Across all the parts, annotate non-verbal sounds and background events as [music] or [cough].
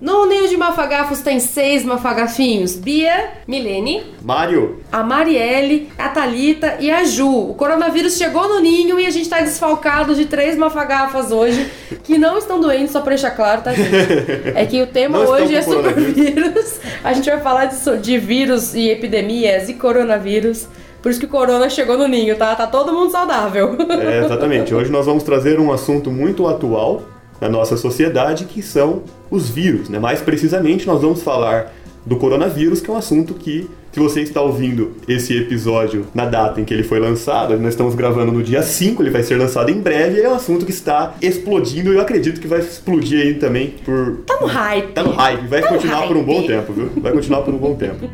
No ninho de mafagafos tem seis mafagafinhos. Bia, Milene, Mário, a Marielle, a Thalita e a Ju. O coronavírus chegou no ninho e a gente tá desfalcado de três mafagafas hoje, que não estão doentes, só pra deixar claro, tá, gente? É que o tema Não hoje é coronavírus. vírus. A gente vai falar de, de vírus e epidemias e coronavírus. Por isso que o corona chegou no ninho, tá? Tá todo mundo saudável. É, exatamente. Hoje nós vamos trazer um assunto muito atual na nossa sociedade, que são os vírus. Né? Mais precisamente, nós vamos falar do coronavírus, que é um assunto que, se você está ouvindo esse episódio na data em que ele foi lançado, nós estamos gravando no dia 5, ele vai ser lançado em breve, é um assunto que está explodindo e eu acredito que vai explodir aí também por... Tá no hype. Tá no hype, vai Tá continuar por um bom hype. tempo, viu? Vai continuar por um bom tempo.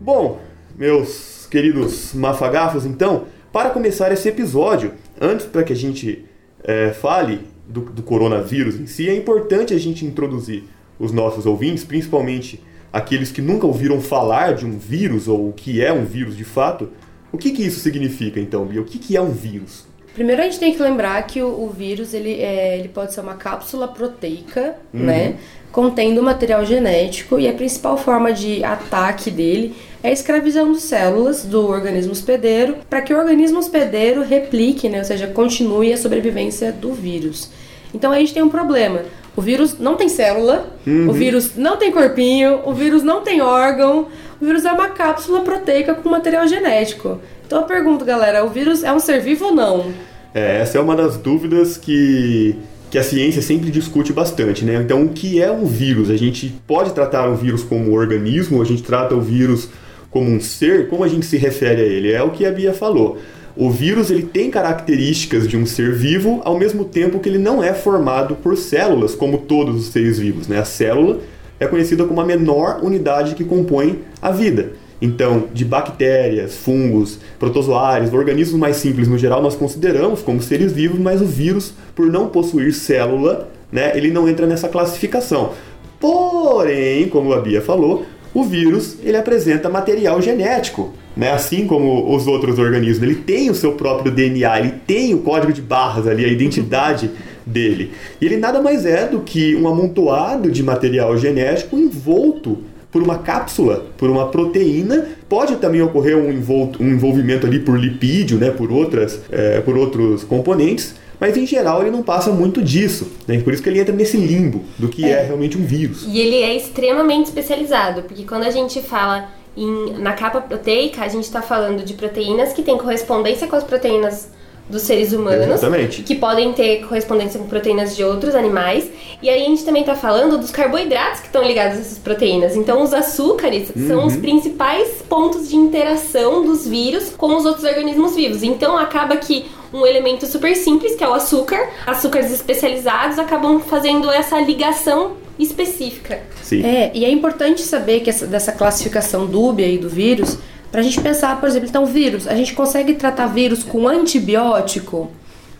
Bom, meus queridos mafagafos, então, para começar esse episódio, antes para que a gente eh, fale do, do coronavírus em si, é importante a gente introduzir os nossos ouvintes, principalmente aqueles que nunca ouviram falar de um vírus ou o que é um vírus de fato. O que, que isso significa, então, Bia? O que, que é um vírus? Primeiro a gente tem que lembrar que o, o vírus ele, é, ele pode ser uma cápsula proteica, né? Contendo material genético e a principal forma de ataque dele é escravizando células do organismo hospedeiro para que o organismo hospedeiro replique, né? Ou seja, continue a sobrevivência do vírus. Então a gente tem um problema. O vírus não tem célula, o vírus não tem corpinho, o vírus não tem órgão, o vírus é uma cápsula proteica com material genético. Então eu pergunto, galera, o vírus é um ser vivo ou não? É, essa é uma das dúvidas que, que a ciência sempre discute bastante, né? Então, o que é um vírus? A gente pode tratar o vírus como um organismo, a gente trata o vírus como um ser? Como a gente se refere a ele? É o que a Bia falou. O vírus ele tem características de um ser vivo, ao mesmo tempo que ele não é formado por células, como todos os seres vivos. Né? A célula é conhecida como a menor unidade que compõe a vida. Então, de bactérias, fungos, protozoários, organismos mais simples no geral, nós consideramos como seres vivos, mas o vírus, por não possuir célula, né, ele não entra nessa classificação. Porém, como a Bia falou, o vírus ele apresenta material genético, né? Assim como os outros organismos, ele tem o seu próprio DNA, ele tem o código de barras ali, a identidade dele. E ele nada mais é do que um amontoado de material genético envolto por uma cápsula, por uma proteína. Pode também ocorrer um, envolto, um envolvimento ali por lipídio, né? Por outras, eh, por outros componentes. Mas em geral ele não passa muito disso, né? Por isso que ele entra nesse limbo do que é, realmente um vírus. e ele é extremamente especializado, porque quando a gente fala em, na capa proteica, a gente está falando de proteínas que têm correspondência com as proteínas dos seres humanos. Exatamente. Que podem ter correspondência com proteínas de outros animais. E aí a gente também está falando dos carboidratos que estão ligados a essas proteínas. Então os açúcares são os principais pontos de interação dos vírus com os outros organismos vivos. Então acaba que um elemento super simples, que é o açúcar, açúcares especializados acabam fazendo essa ligação específica. Sim. É, e é importante saber que essa, dessa classificação dúbia aí do vírus, pra gente pensar, por exemplo, então vírus, a gente consegue tratar vírus com antibiótico?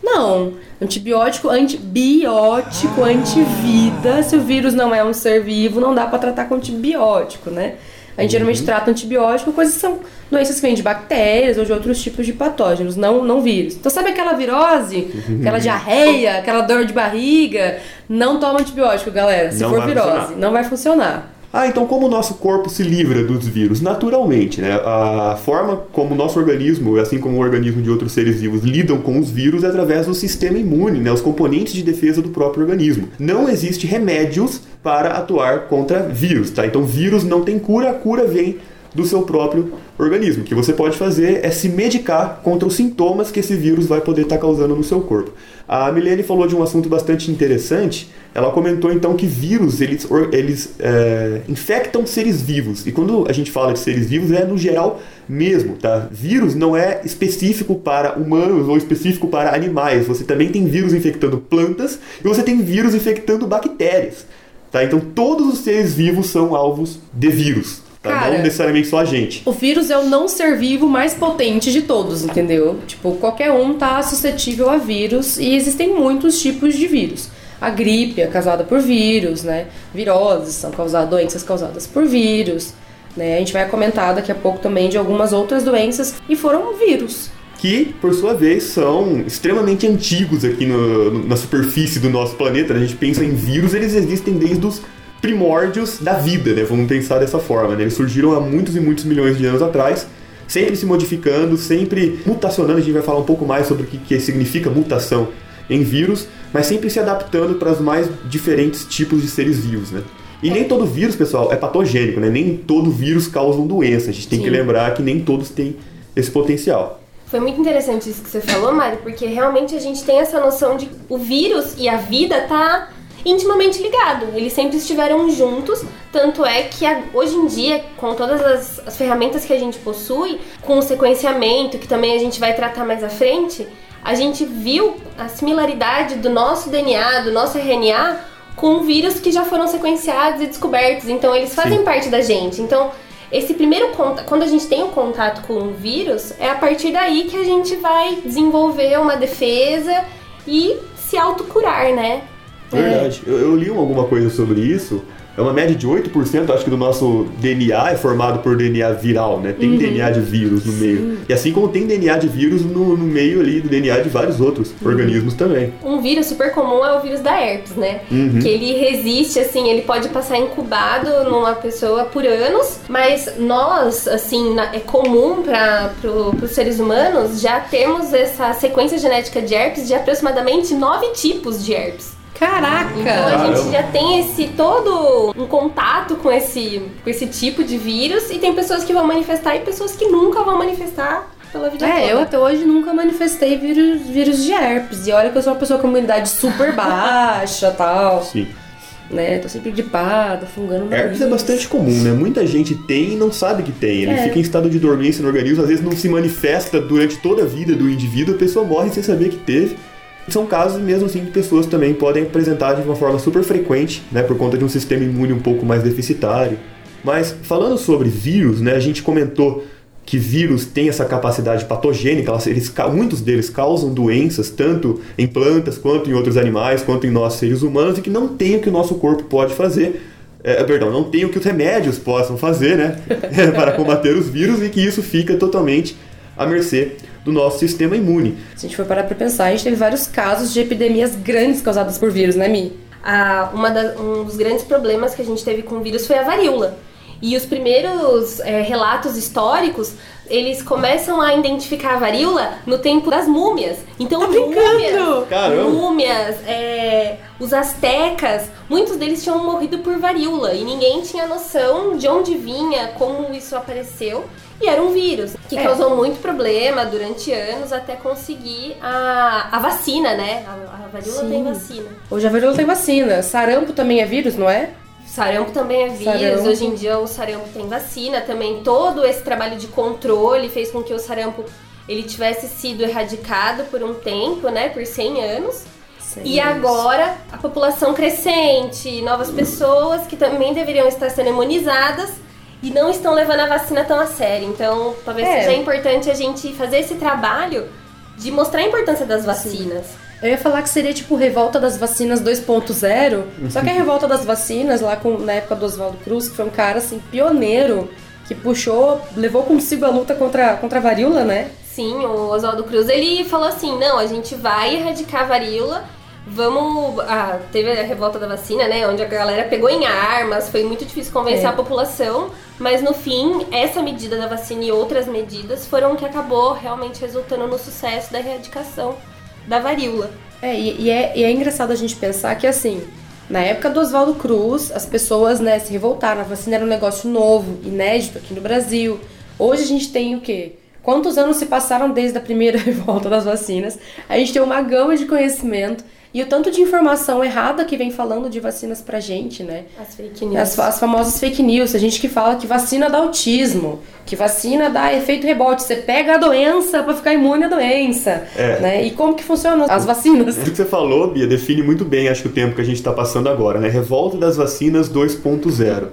Não. Antibiótico, antibiótico, antivida. Se o vírus não é um ser vivo, não dá pra tratar com antibiótico, né? A gente geralmente trata antibiótico, coisas que são doenças que vêm de bactérias ou de outros tipos de patógenos, não, não vírus. Então, sabe aquela virose, aquela diarreia, aquela dor de barriga? Não toma antibiótico, galera. Se Não for virose, funcionar. não vai funcionar. Ah, então como o nosso corpo se livra dos vírus? Naturalmente, né? A forma como o nosso organismo, assim como o organismo de outros seres vivos, lidam com os vírus é através do sistema imune, né? Os componentes de defesa do próprio organismo. Não existe remédios para atuar contra vírus, tá? Então vírus não tem cura, a cura vem do seu próprio organismo. O que você pode fazer é se medicar contra os sintomas que esse vírus vai poder estar causando no seu corpo. A Milene falou de um assunto bastante interessante. Ela comentou então que vírus eles, eles é, infectam seres vivos. E quando a gente fala de seres vivos é no geral mesmo, tá? Vírus não é específico para humanos ou específico para animais. Você também tem vírus infectando plantas e você tem vírus infectando bactérias. Tá? Então todos os seres vivos são alvos de vírus. Tá? Cara, não necessariamente só a gente. O vírus é o não ser vivo mais potente de todos, entendeu? Tipo, qualquer um tá suscetível a vírus e existem muitos tipos de vírus. A gripe é causada por vírus, né? Viroses são causadas, doenças causadas por vírus, né? A gente vai comentar daqui a pouco também de algumas outras doenças e foram vírus. que, por sua vez, são extremamente antigos aqui no, na superfície do nosso planeta. A gente pensa em vírus, eles existem desde os primórdios da vida, né? Vamos pensar dessa forma, né? Eles surgiram há muitos e muitos milhões de anos atrás, sempre se modificando, sempre mutacionando. A gente vai falar um pouco mais sobre o que, que significa mutação em vírus, mas sempre se adaptando para os mais diferentes tipos de seres vivos, né? E nem todo vírus, pessoal, é patogênico, né? Nem todo vírus causa doença. A gente tem Sim. que lembrar que nem todos têm esse potencial. Foi muito interessante isso que você falou, Mari, porque realmente a gente tem essa noção de o vírus e a vida tá intimamente ligado. Eles sempre estiveram juntos, tanto é que hoje em dia, com todas as, as ferramentas que a gente possui, com o sequenciamento, que também a gente vai tratar mais à frente, a gente viu a similaridade do nosso DNA, do nosso RNA, com vírus que já foram sequenciados e descobertos. Então, eles fazem Sim. parte da gente. Então, esse primeiro contato, quando a gente tem o um contato com o vírus, é a partir daí que a gente vai desenvolver uma defesa e se autocurar, né? Verdade. É. Eu, eu, li alguma coisa sobre isso é uma média de 8%, acho que do nosso DNA é formado por DNA viral, né? Tem uhum. DNA de vírus no meio. Sim. E assim como tem DNA de vírus no, no meio ali do DNA de vários outros uhum. organismos também. Um vírus super comum é o vírus da herpes, né? Uhum. Que ele resiste, assim, ele pode passar incubado numa pessoa por anos, mas nós, assim, na, é comum para pro, os seres humanos já temos essa sequência genética de herpes de aproximadamente nove tipos de herpes. Caraca! Então a gente já tem esse todo um contato com esse, com esse tipo de vírus e tem pessoas que vão manifestar e pessoas que nunca vão manifestar pela vida é, toda. eu até hoje nunca manifestei vírus, vírus de herpes. E olha que eu sou uma pessoa com imunidade super baixa [laughs] tal. Sim. Né? Tô sempre gripada, fungando Herpes é bastante comum, né? Muita gente tem e não sabe que tem. Ele é. fica em estado de dormência no organismo, às vezes não se manifesta durante toda a vida do indivíduo, a pessoa morre sem saber que teve. São casos mesmo assim de pessoas também podem apresentar de uma forma super frequente, né, por conta de um sistema imune um pouco mais deficitário. Mas falando sobre vírus, né, a gente comentou que vírus têm essa capacidade patogênica, eles, muitos deles causam doenças, tanto em plantas, quanto em outros animais, quanto em nós seres humanos, e que não tem o que o nosso corpo pode fazer. É, perdão, não tem o que os remédios possam fazer, né? [laughs] para combater os vírus, e que isso fica totalmente à mercê do nosso sistema imune. Se a gente for parar para pensar, a gente teve vários casos de epidemias grandes causadas por vírus, né, Mi? Ah, uma da, um dos grandes problemas que a gente teve com o vírus foi a varíola. E os primeiros é, relatos históricos, eles começam a identificar a varíola no tempo das múmias. Então, tá múmias, Caramba. múmias é, os astecas, muitos deles tinham morrido por varíola e ninguém tinha noção de onde vinha, como isso apareceu. E era um vírus que é. causou muito problema durante anos até conseguir a, a vacina, né? A, a varíola Sim. tem vacina. Hoje a varíola tem vacina. Sarampo também é vírus, não é? Sarampo também é vírus. Sarampo. Hoje em dia o sarampo tem vacina também. Todo esse trabalho de controle fez com que o sarampo ele tivesse sido erradicado por um tempo, né? Por 100 anos. E agora a população crescente, novas pessoas que também deveriam estar sendo imunizadas e não estão levando a vacina tão a sério. Então, talvez é. seja importante a gente fazer esse trabalho de mostrar a importância das vacinas. Sim. Eu ia falar que seria tipo revolta das vacinas 2.0, só que a revolta das vacinas lá com, na época do Oswaldo Cruz, que foi um cara assim pioneiro que puxou, levou consigo a luta contra, contra a varíola, né? Sim, o Oswaldo Cruz ele falou assim: "Não, a gente vai erradicar a varíola Vamos. Ah, teve a revolta da vacina, né? Onde a galera pegou em armas, foi muito difícil convencer é. a população. Mas no fim, essa medida da vacina e outras medidas foram o que acabou realmente resultando no sucesso da erradicação da varíola. É, e, e é, e é engraçado a gente pensar que assim. Na época do Oswaldo Cruz, as pessoas né, se revoltaram. A vacina era um negócio novo, inédito aqui no Brasil. Hoje a gente tem o quê? Quantos anos se passaram desde a primeira [laughs] revolta das vacinas? A gente tem uma gama de conhecimento e o tanto de informação errada que vem falando de vacinas pra gente, né? As fake news. As, as famosas fake news. A gente que fala que vacina dá autismo, que vacina dá efeito rebote. Você pega a doença para ficar imune à doença. É. Né? E como que funcionam as vacinas? O que você falou, Bia, define muito bem, acho que o tempo que a gente está passando agora, né? Revolta das vacinas 2.0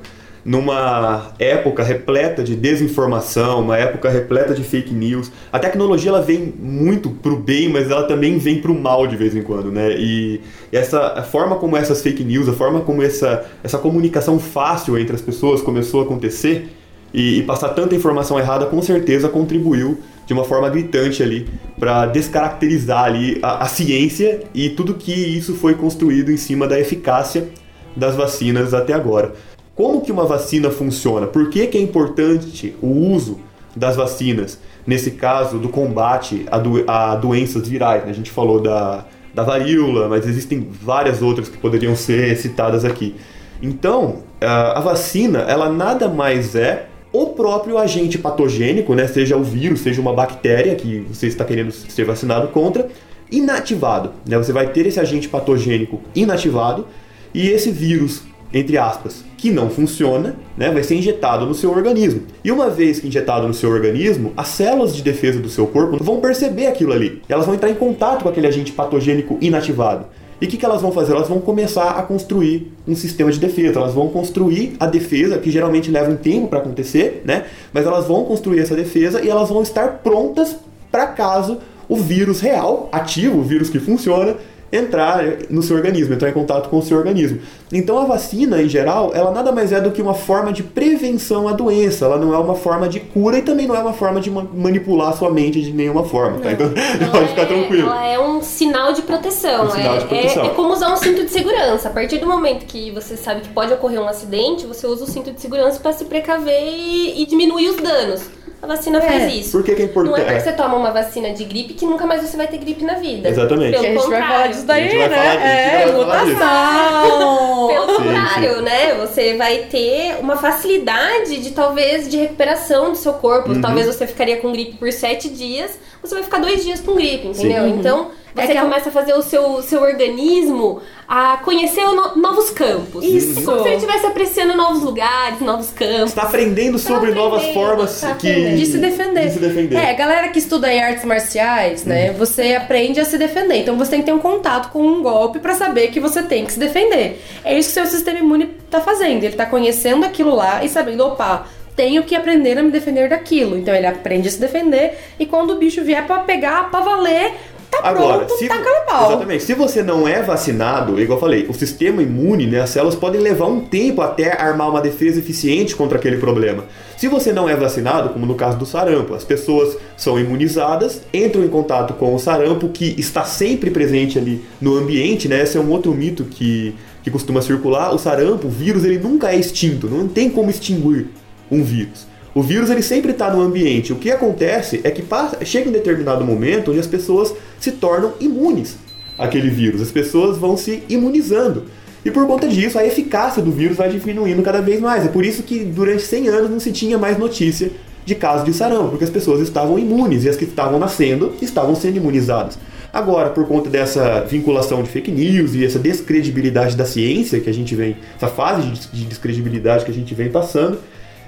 numa época repleta de desinformação, uma época repleta de fake news. A tecnologia ela vem muito pro bem, mas ela também vem pro mal de vez em quando, né? E essa a forma como essas fake news, a forma como essa, essa comunicação fácil entre as pessoas começou a acontecer e, e passar tanta informação errada, com certeza contribuiu de uma forma gritante ali para descaracterizar ali a, a, ciência e tudo que isso foi construído em cima da eficácia das vacinas até agora. Como que uma vacina funciona? Por que, que é importante o uso das vacinas? Nesse caso, do combate a, do, a doenças virais. Né? A gente falou da, da varíola, mas existem várias outras que poderiam ser citadas aqui. Então, a vacina, ela nada mais é o próprio agente patogênico, né, seja o vírus, seja uma bactéria que você está querendo ser vacinado contra, inativado. Né? Você vai ter esse agente patogênico inativado e esse vírus, entre aspas, que não funciona, né, vai ser injetado no seu organismo. E uma vez que injetado no seu organismo, as células de defesa do seu corpo vão perceber aquilo ali. Elas vão entrar em contato com aquele agente patogênico inativado. E o que, que elas vão fazer? Elas vão começar a construir um sistema de defesa. Elas vão construir a defesa, que geralmente leva um tempo para acontecer, né? Mas elas vão construir essa defesa e elas vão estar prontas para caso o vírus real, ativo, o vírus que funciona, entrar no seu organismo, entrar em contato com o seu organismo. Então a vacina, em geral, ela nada mais é do que uma forma de prevenção à doença, ela não é uma forma de cura e também não é uma forma de manipular a sua mente de nenhuma forma, tá? Então [laughs] pode ficar é, tranquilo. Ela é um sinal de proteção, um sinal é, de proteção. É, é como usar um cinto de segurança. A partir do momento que você sabe que pode ocorrer um acidente, você usa o cinto de segurança para se precaver e, e diminuir os danos. A vacina É. faz isso. Por que, que é importante? Não é porque você toma uma vacina de gripe que nunca mais você vai ter gripe na vida. Exatamente. Pelo a gente vai contrário. falar disso daí, A gente vai né? falar- a gente é, vai mutação. Pelo Sim, contrário, né? Você vai ter uma facilidade de talvez de recuperação do seu corpo. Uhum. Talvez você ficaria com gripe por sete dias, você vai ficar dois dias com gripe, entendeu? Sim. Então você que a- começa a fazer o seu, seu organismo a conhecer no- novos campos. Isso. É como se ele estivesse apreciando novos lugares, novos campos. Está aprendendo sobre aprendendo, novas formas tá que... De se defender. De se defender. É, galera que estuda em artes marciais, né? Você aprende a se defender. Então você tem que ter um contato com um golpe pra saber que você tem que se defender. É isso que o seu sistema imune tá fazendo. Ele tá conhecendo aquilo lá e sabendo, opa, tenho que aprender a me defender daquilo. Então ele aprende a se defender e quando o bicho vier pra pegar, pra valer, tá Agora, pronto, se, exatamente, se você não é vacinado, igual eu falei, o sistema imune, né, as células podem levar um tempo até armar uma defesa eficiente contra aquele problema. Se você não é vacinado, como no caso do sarampo, as pessoas são imunizadas, entram em contato com o sarampo, que está sempre presente ali no ambiente, né? Esse é um outro mito que, que costuma circular. O sarampo, o vírus, ele nunca é extinto, não tem como extinguir um vírus. O vírus ele sempre está no ambiente. O que acontece é que passa, chega um determinado momento onde as pessoas se tornam imunes àquele vírus. As pessoas vão se imunizando. E por conta disso, a eficácia do vírus vai diminuindo cada vez mais. É por isso que durante 100 anos não se tinha mais notícia de casos de sarampo, porque as pessoas estavam imunes e as que estavam nascendo estavam sendo imunizadas. Agora, por conta dessa vinculação de fake news e essa descredibilidade da ciência que a gente vem, essa fase de de descredibilidade que a gente vem passando,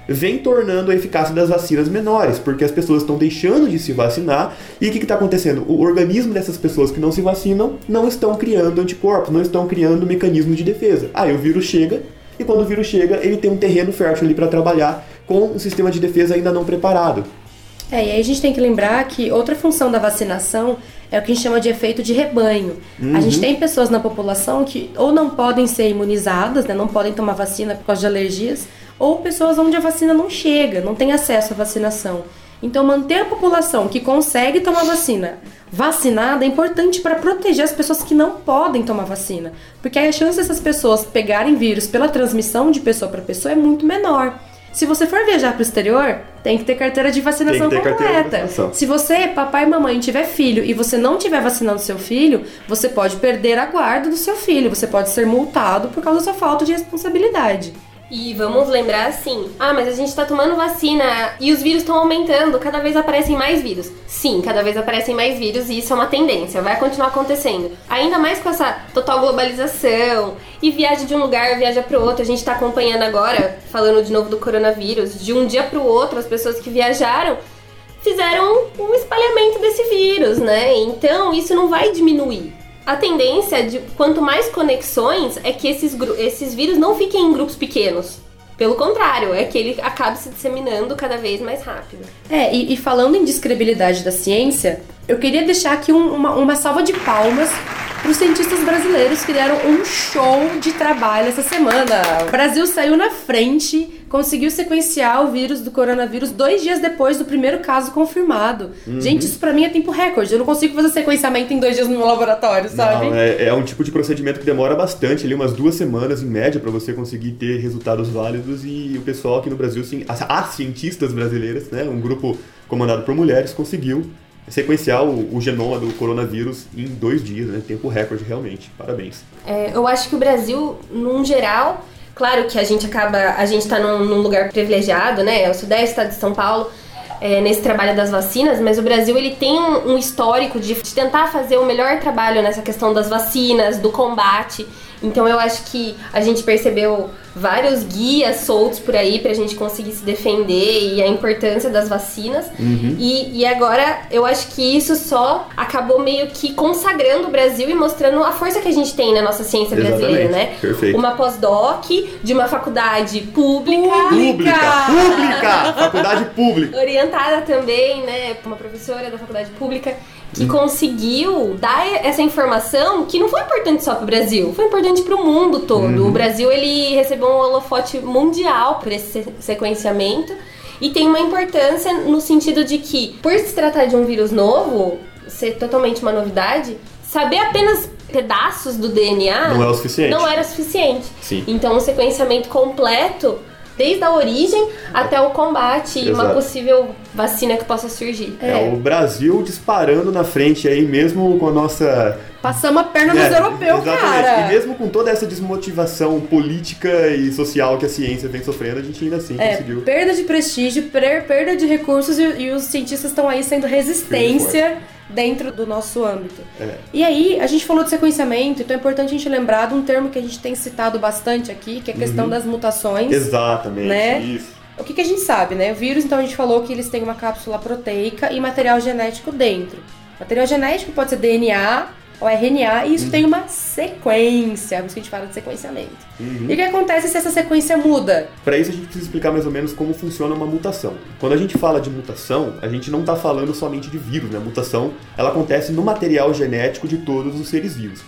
vem tornando a eficácia das vacinas menores, porque as pessoas estão deixando de se vacinar e o que está acontecendo? O organismo dessas pessoas que não se vacinam não estão criando anticorpos, não estão criando mecanismos de defesa. Aí o vírus chega e quando o vírus chega, ele tem um terreno fértil ali para trabalhar com um sistema de defesa ainda não preparado. É, e aí a gente tem que lembrar que outra função da vacinação é o que a gente chama de efeito de rebanho. A gente tem pessoas na população que ou não podem ser imunizadas, né, não podem tomar vacina por causa de alergias, ou pessoas onde a vacina não chega, não tem acesso à vacinação. Então, manter a população que consegue tomar vacina vacinada é importante para proteger as pessoas que não podem tomar vacina. Porque aí a chance dessas pessoas pegarem vírus pela transmissão de pessoa para pessoa é muito menor. Se você for viajar para o exterior, tem que ter carteira de vacinação carteira de completa. vacinação. Se você, papai e mamãe, tiver filho e você não tiver vacinando seu filho, você pode perder a guarda do seu filho, você pode ser multado por causa da sua falta de responsabilidade. E vamos lembrar assim: ah, mas a gente tá tomando vacina e os vírus estão aumentando, cada vez aparecem mais vírus. Sim, cada vez aparecem mais vírus e isso é uma tendência, vai continuar acontecendo. Ainda mais com essa total globalização e viagem de um lugar, viaja pro outro. A gente tá acompanhando agora, falando de novo do coronavírus, de um dia pro outro, as pessoas que viajaram fizeram um espalhamento desse vírus, né? Então isso não vai diminuir. A tendência de quanto mais conexões é que esses, esses vírus não fiquem em grupos pequenos. Pelo contrário, é que ele acabe se disseminando cada vez mais rápido. É, e, e falando em descredibilidade da ciência, eu queria deixar aqui um- uma, uma salva de palmas para os cientistas brasileiros que deram um show de trabalho essa semana. O Brasil saiu na frente, conseguiu sequenciar o vírus do coronavírus dois dias depois do primeiro caso confirmado. Uhum. Gente, isso para mim é tempo recorde. Eu não consigo fazer sequenciamento em dois dias no meu laboratório, sabe? Não, é, é um tipo de procedimento que demora bastante, ali umas duas semanas em média, para você conseguir ter resultados válidos. E o pessoal aqui no Brasil, sim, as, as cientistas brasileiras, né, um grupo comandado por mulheres, conseguiu sequenciar o, o, genoma do coronavírus em dois dias, né? Tempo recorde, realmente. Parabéns. É, eu acho que o Brasil, num geral, claro que a gente acaba, a gente está num, num, lugar privilegiado, né? É o sudeste, de São Paulo, é, nesse trabalho das vacinas, mas o Brasil ele tem um, um histórico de, de tentar fazer o melhor trabalho nessa questão das vacinas, do combate. Então eu acho que a gente percebeu vários guias soltos por aí pra gente conseguir se defender e a importância das vacinas. Uhum. E, e agora eu acho que isso só acabou meio que consagrando o Brasil e mostrando a força que a gente tem na nossa ciência Exatamente. brasileira, né? Perfeito. Uma pós-doc de uma faculdade pública. Pública! Pública! faculdade pública. Orientada também, né? Uma professora da faculdade pública que conseguiu dar essa informação que não foi importante só para o Brasil, foi importante para o mundo todo. Uhum. O Brasil ele recebeu um holofote mundial por esse sequenciamento e tem uma importância no sentido de que, por se tratar de um vírus novo, ser totalmente uma novidade, saber apenas pedaços do DNA não é o suficiente. Não era suficiente. Sim. Então, um sequenciamento completo desde a origem até o combate e uma Exato. possível vacina que possa surgir. É. o Brasil disparando na frente aí, mesmo com a nossa. Passamos a perna É, nos europeus, exatamente. cara. E mesmo com toda essa desmotivação política e social que a ciência vem sofrendo, a gente ainda assim É, conseguiu. perda de prestígio, per- perda de recursos e, e os cientistas estão aí sendo resistência dentro do nosso âmbito. É. E aí, a gente falou de sequenciamento, então é importante a gente lembrar de um termo que a gente tem citado bastante aqui, que é a questão Uhum. das mutações. Exatamente. Né? Isso. O que, que a gente sabe, né? O vírus, então, a gente falou que eles têm uma cápsula proteica e material genético dentro. Material genético pode ser DNA ou RNA e isso tem uma sequência, por isso que a gente fala de sequenciamento. Uhum. E o que acontece se essa sequência muda? Para isso a gente precisa explicar mais ou menos como funciona uma mutação. Quando a gente fala de mutação, a gente não está falando somente de vírus, né? A mutação ela acontece no material genético de todos os seres vivos.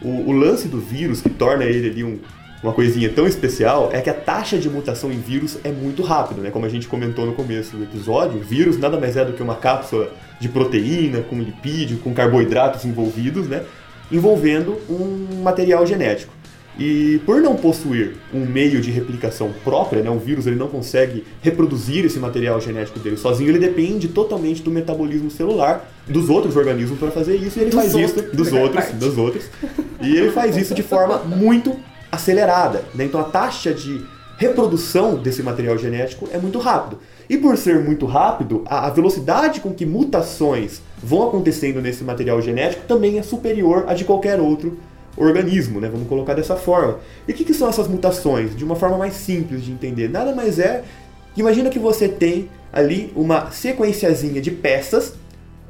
O, o lance do vírus que torna ele ali um, uma coisinha tão especial é que a taxa de mutação em vírus é muito rápido, né? Como a gente comentou no começo do episódio, o vírus nada mais é do que uma cápsula de proteína com lipídio, com carboidratos envolvidos, né? Envolvendo um material genético. E por não possuir um meio de replicação própria, né, o vírus ele não consegue reproduzir esse material genético dele sozinho, ele depende totalmente do metabolismo celular dos outros organismos para fazer isso, e ele Dos faz outros, isso dos outros, parte. dos outros. E ele faz isso de forma muito acelerada, né? Então a taxa de reprodução desse material genético é muito rápido. E por ser muito rápido, a velocidade com que mutações vão acontecendo nesse material genético também é superior a de qualquer outro organismo, né? Vamos colocar dessa forma. E o que, que são essas mutações? De uma forma mais simples de entender. Nada mais é. Imagina que você tem ali uma sequenciazinha de peças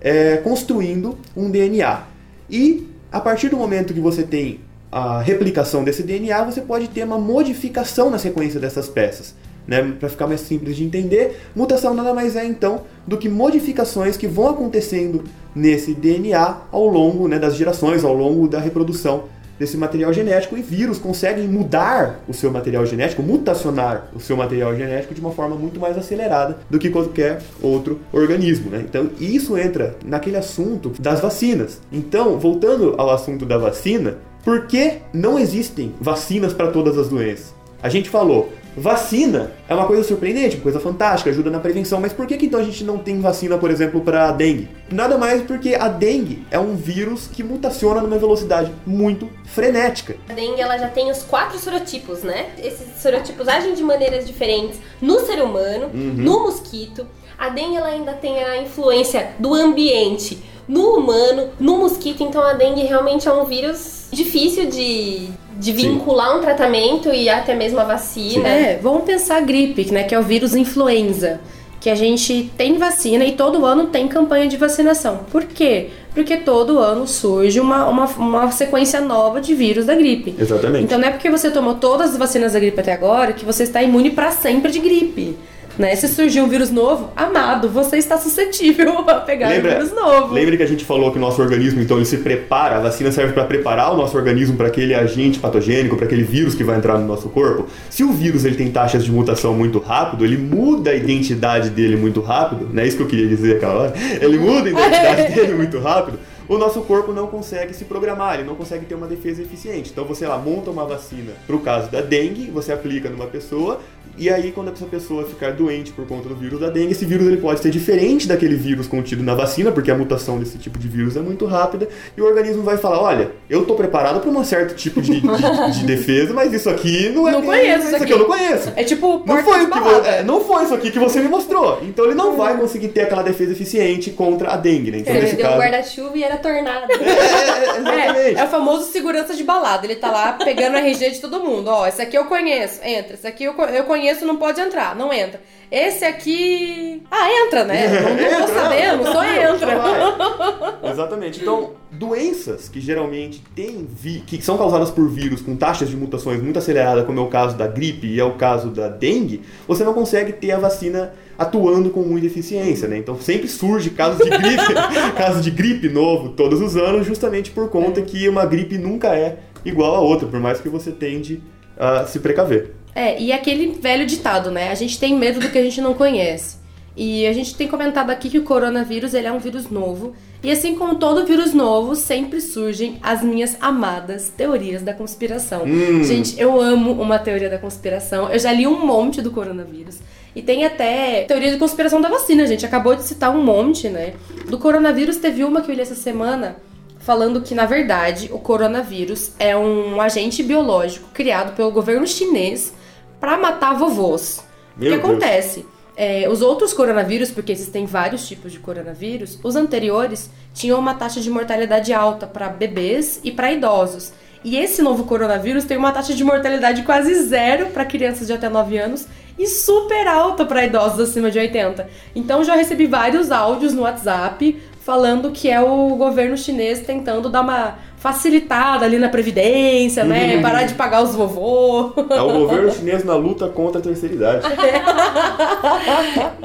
é, construindo um DNA. E a partir do momento que você tem a replicação desse DNA, você pode ter uma modificação na sequência dessas peças. Né? Para ficar mais simples de entender, mutação nada mais é então do que modificações que vão acontecendo nesse DNA ao longo né, das gerações, ao longo da reprodução desse material genético. E vírus conseguem mudar o seu material genético, mutacionar o seu material genético de uma forma muito mais acelerada do que qualquer outro organismo. Né? Então, isso entra naquele assunto das vacinas. Então, voltando ao assunto da vacina, por que não existem vacinas para todas as doenças? A gente falou, vacina é uma coisa surpreendente, uma coisa fantástica, ajuda na prevenção, mas por que, que então a gente não tem vacina, por exemplo, para dengue? Nada mais porque a dengue é um vírus que mutaciona numa velocidade muito frenética. A dengue ela já tem os quatro sorotipos, né? Esses sorotipos agem de maneiras diferentes no ser humano, no mosquito. A dengue ela ainda tem a influência do ambiente no humano, no mosquito. Então a dengue realmente é um vírus difícil de, de vincular um tratamento e até mesmo a vacina. É, vamos pensar a gripe, né, que é o vírus influenza, que a gente tem vacina e todo ano tem campanha de vacinação. Por quê? Porque todo ano surge uma, uma, uma sequência nova de vírus da gripe. Exatamente. Então não é porque você tomou todas as vacinas da gripe até agora que você está imune para sempre de gripe. Né? Se surgir um vírus novo, amado, você está suscetível [laughs] a pegar Lembra- um vírus novo. Lembra que a gente falou que o nosso organismo, então, ele se prepara, a vacina serve para preparar o nosso organismo para aquele agente patogênico, para aquele vírus que vai entrar no nosso corpo? Se o vírus ele tem taxas de mutação muito rápido, ele muda a identidade dele muito rápido, não é isso que eu queria dizer aquela hora? Ele muda a identidade [laughs] dele muito rápido. O nosso corpo não consegue se programar, ele não consegue ter uma defesa eficiente. Então você lá monta uma vacina para o caso da dengue, você aplica numa pessoa e aí, quando essa pessoa ficar doente por conta do vírus da dengue, esse vírus ele pode ser diferente daquele vírus contido na vacina, porque a mutação desse tipo de vírus é muito rápida, e o organismo vai falar: olha, eu tô preparado para um certo tipo de, de- de [laughs] defesa, mas isso aqui não é. Não conheço isso isso aqui eu não conheço. É tipo Não foi, o que vo- é, não foi isso aqui que você me mostrou. Então ele não vai conseguir ter aquela defesa eficiente contra a dengue, né? Então, Ele nesse deu um caso. guarda-chuva e era tornado. [laughs] É, é. É, é o famoso segurança de balada. Ele tá lá pegando o RG de todo mundo. Ó, esse aqui eu conheço, entra. Esse aqui eu, eu conheço, não pode entrar, não entra. Esse aqui. Ah, entra, né? [laughs] Não, não Entra, tô sabendo, não, só entra. só. [laughs] Exatamente. Então, doenças que geralmente têm vi que são causadas por vírus com taxas de mutações muito aceleradas, como é o caso da gripe e é o caso da dengue, você não consegue ter a vacina atuando com muita eficiência, né? Então sempre surge casos de gripe, [laughs] casos de gripe novo todos os anos, justamente por conta que uma gripe nunca é igual a outra, por mais que você tende a se precaver. É, e aquele velho ditado, né? A gente tem medo do que a gente não conhece. E a gente tem comentado aqui que o coronavírus ele é um vírus novo. E assim como todo vírus novo, sempre surgem as minhas amadas teorias da conspiração. Hum. Gente, eu amo uma teoria da conspiração. Eu já li um monte do coronavírus. E tem até teoria de conspiração da vacina, gente acabou de citar um monte, né? Do coronavírus teve uma que eu li essa semana falando que, na verdade, o coronavírus é um agente biológico criado pelo governo chinês para matar vovôs. O Meu que Deus. acontece? É, os outros coronavírus, porque existem vários tipos de coronavírus, os anteriores tinham uma taxa de mortalidade alta para bebês e para idosos. E esse novo coronavírus tem uma taxa de mortalidade quase zero para crianças de até 9 anos e super alta para idosos acima de 80. Então já recebi vários áudios no WhatsApp falando que é o governo chinês tentando dar uma facilitada ali na previdência, né? Parar de pagar os vovô. É o governo chinês na luta contra a terceira idade. [laughs]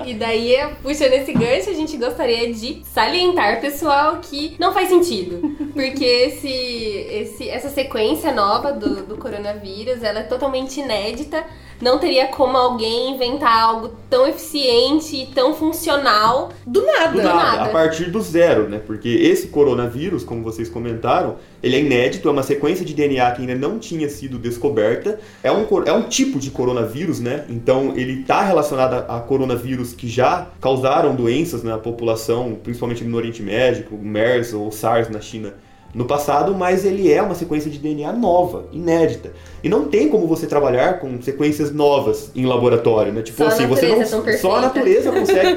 E daí, puxando esse gancho, a gente gostaria de salientar, pessoal, que não faz sentido. Porque esse, esse, essa sequência nova do, do coronavírus, ela é totalmente inédita. Não teria como alguém inventar algo tão eficiente e tão funcional. Do nada. Do nada, nada. a partir do zero, né? Porque esse coronavírus, como vocês comentaram, ele é inédito, é uma sequência de DNA que ainda não tinha sido descoberta. É um, é um tipo de coronavírus, né? Então ele está relacionado a, coronavírus que já causaram doenças na população, principalmente no Oriente Médio, MERS ou SARS na China no passado, mas ele é uma sequência de DNA nova, inédita. E não tem como você trabalhar com sequências novas em laboratório, né? Tipo Só assim, você não é só a natureza [laughs] consegue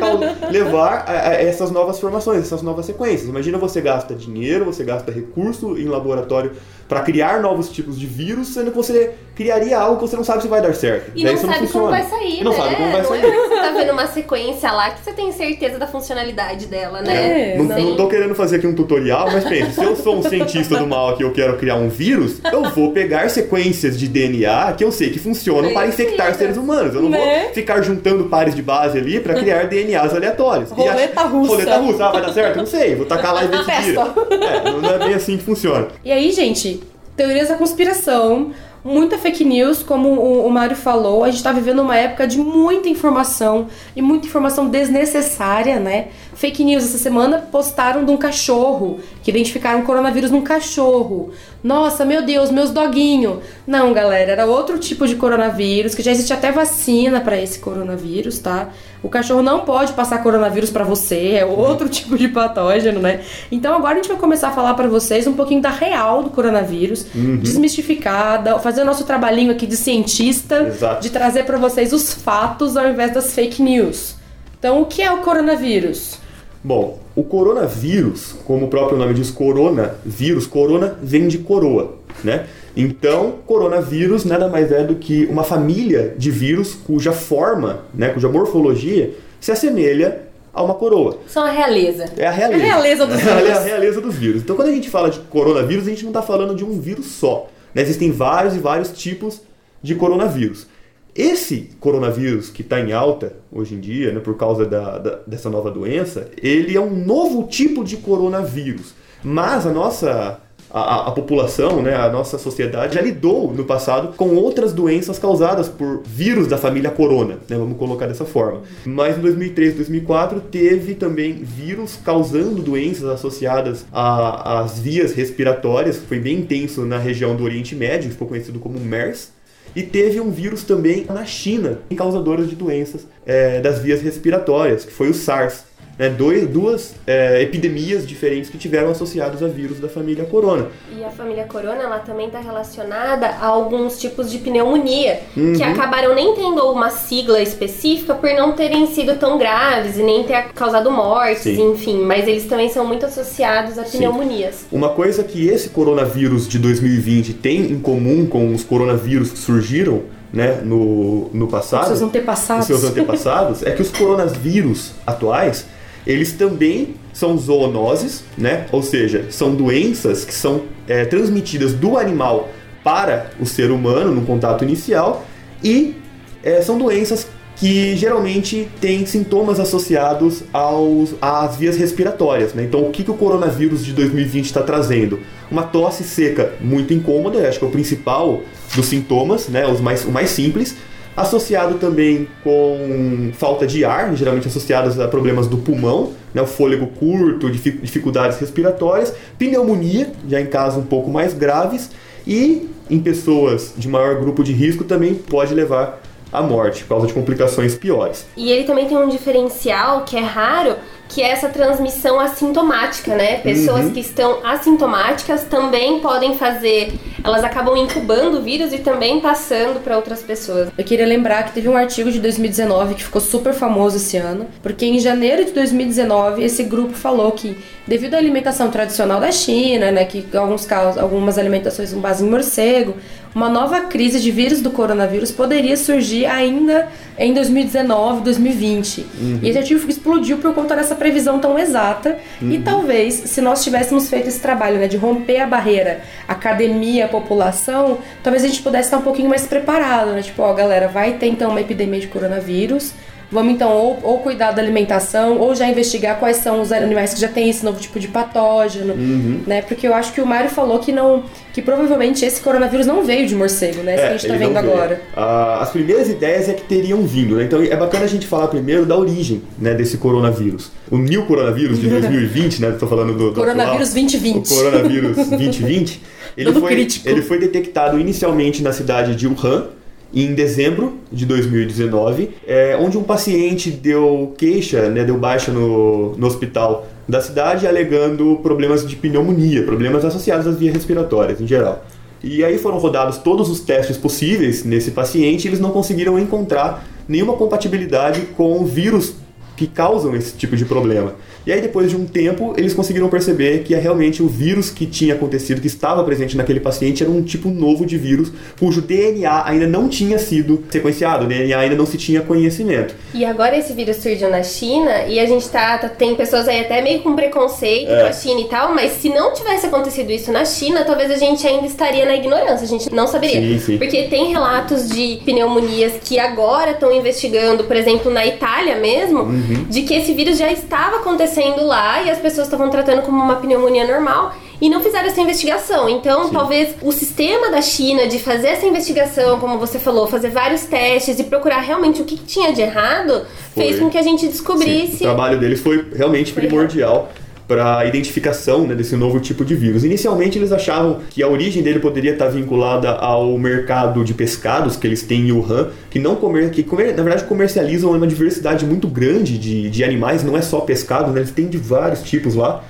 levar a, a essas novas formações, essas novas sequências. Imagina você gasta dinheiro, você gasta recurso em laboratório para criar novos tipos de vírus, sendo que você criaria algo que você não sabe se vai dar certo. E Daí não sabe como funciona. vai sair, E não né? sabe como vai não sair. é porque você tá vendo uma sequência lá que você tem certeza da funcionalidade dela, né? É, Não, não. não tô querendo fazer aqui um tutorial, mas pense, se eu sou um cientista do mal aqui e eu quero criar um vírus, eu vou pegar sequências de DNA que eu sei que funcionam para infectar seres humanos. Eu não Né? vou ficar juntando pares de base ali para criar DNAs aleatórios. E Roleta ach- russa. Roleta russa, ah, vai dar certo? Não sei, vou tacar lá e ver se vira. É, não é bem assim que funciona. E aí, gente, teorias da conspiração, muita fake news, como o, o Mário falou, a gente tá vivendo uma época de muita informação e muita informação desnecessária, né? Fake news essa semana postaram de um cachorro, que identificaram coronavírus num cachorro. Nossa, meu Deus, meus doguinhos. Não, galera, era outro tipo de coronavírus, que já existe até vacina pra esse coronavírus, tá? O cachorro não pode passar coronavírus pra você, é outro [laughs] tipo de patógeno, né? Então agora a gente vai começar a falar pra vocês um pouquinho da real do coronavírus, desmistificada, fazer o nosso trabalhinho aqui de cientista, Exato. de trazer pra vocês os fatos ao invés das fake news. Então, o que é o coronavírus? Bom, o coronavírus, como o próprio nome diz, coronavírus, corona vem de coroa, né? Então, coronavírus nada mais é do que uma família de vírus cuja forma, né, cuja morfologia se assemelha a uma coroa. São a realeza. É a realeza. É a realeza dos [laughs] É a vírus. realeza dos vírus. Então, quando a gente fala de coronavírus, a gente não está falando de um vírus só. né? Existem vários e vários tipos de coronavírus. Esse coronavírus que está em alta hoje em dia, né, por causa da, da, dessa nova doença, ele é um novo tipo de coronavírus. Mas a nossa a, a, população, né, a nossa sociedade já lidou no passado com outras doenças causadas por vírus da família corona, né, vamos colocar dessa forma. Mas em 2003, 2004 teve também vírus causando doenças associadas às vias respiratórias, foi bem intenso na região do Oriente Médio, ficou conhecido como MERS. E teve um vírus também na China, causador de doenças é, das vias respiratórias, que foi o SARS né, dois, duas é, epidemias diferentes que tiveram associados a vírus da família corona. E a família corona ela também está relacionada a alguns tipos de pneumonia uhum. que acabaram nem tendo uma sigla específica por não terem sido tão graves e nem ter causado mortes, Sim. enfim, mas eles também são muito associados a pneumonias. Sim. Uma coisa que esse coronavírus de 2020 tem em comum com os coronavírus que surgiram né, no, no passado, os seus antepassados, os seus antepassados é que os coronavírus atuais eles também são zoonoses, né? Ou seja, são doenças que são é, transmitidas do animal para o ser humano no contato inicial e é, são doenças que geralmente têm sintomas associados aos, às vias respiratórias. Né? Então, o que, que o coronavírus de 2020 está trazendo? Uma tosse seca muito incômoda, acho que é o principal dos sintomas, né? Os mais, o mais simples associado também com falta de ar, geralmente associados a problemas do pulmão, né, o fôlego curto, dificuldades respiratórias, pneumonia, já em casos um pouco mais graves, e em pessoas de maior grupo de risco também pode levar à morte, por causa de complicações piores. E ele também tem um diferencial que é raro, que é essa transmissão assintomática, né? Pessoas uhum. que estão assintomáticas também podem fazer, elas acabam incubando o vírus e também passando para outras pessoas. Eu queria lembrar que teve um artigo de 2019 que ficou super famoso esse ano, porque em janeiro de 2019 esse grupo falou que devido à alimentação tradicional da China, né, que alguns casos, algumas alimentações com base em morcego, uma nova crise de vírus do coronavírus poderia surgir ainda em 2019, 2020. Uhum. E esse artigo explodiu por conta dessa previsão tão exata. Uhum. E talvez, se nós tivéssemos feito esse trabalho né, de romper a barreira academia, população, talvez a gente pudesse estar um pouquinho mais preparado, né? Tipo, ó, galera, vai ter então uma epidemia de coronavírus Vamos então ou, ou, cuidar da alimentação ou já investigar quais são os animais que já têm esse novo tipo de patógeno, uhum. né? Porque eu acho que o Mário falou que não, que provavelmente esse coronavírus não veio de morcego, né? É, que a gente tá vendo agora. Ah, as primeiras ideias é que teriam vindo, né? Então é bacana a gente falar primeiro da origem, né, desse coronavírus. O new coronavírus de [laughs] 2020, né? Estou falando do, do coronavírus atual, 2020. O coronavírus 2020. [laughs] Ele foi, ele foi detectado inicialmente na cidade de Wuhan em dezembro de 2019, é, onde um paciente deu queixa, né, deu baixa no, no hospital da cidade alegando problemas de pneumonia, problemas associados às vias respiratórias em geral. E aí foram rodados todos os testes possíveis nesse paciente e eles não conseguiram encontrar nenhuma compatibilidade com vírus que causam esse tipo de problema. E aí, depois de um tempo, eles conseguiram perceber que é realmente o vírus que tinha acontecido, que estava presente naquele paciente, era um tipo novo de vírus cujo DNA ainda não tinha sido sequenciado, o DNA ainda não se tinha conhecimento. E agora esse vírus surgiu na China e a gente tá, tá tem pessoas aí até meio com preconceito é. com a China e tal, mas se não tivesse acontecido isso na China, talvez a gente ainda estaria na ignorância, a gente não saberia. Sim, sim. Porque tem relatos de pneumonias que agora estão investigando, por exemplo, na Itália mesmo, uhum. de que esse vírus já estava acontecendo acontecendo lá e as pessoas estavam tratando como uma pneumonia normal e não fizeram essa investigação. Então, Sim. talvez o sistema da China de fazer essa investigação, como você falou, fazer vários testes e procurar realmente o que tinha de errado, foi. fez com que a gente descobrisse. Sim. O trabalho deles foi realmente foi primordial para a identificação né, desse novo tipo de vírus. Inicialmente eles achavam que a origem dele poderia estar vinculada ao mercado de pescados que eles têm em Wuhan, que não comer, que comer, na verdade comercializam uma diversidade muito grande de, de animais, não é só pescado, né, eles têm de vários tipos lá.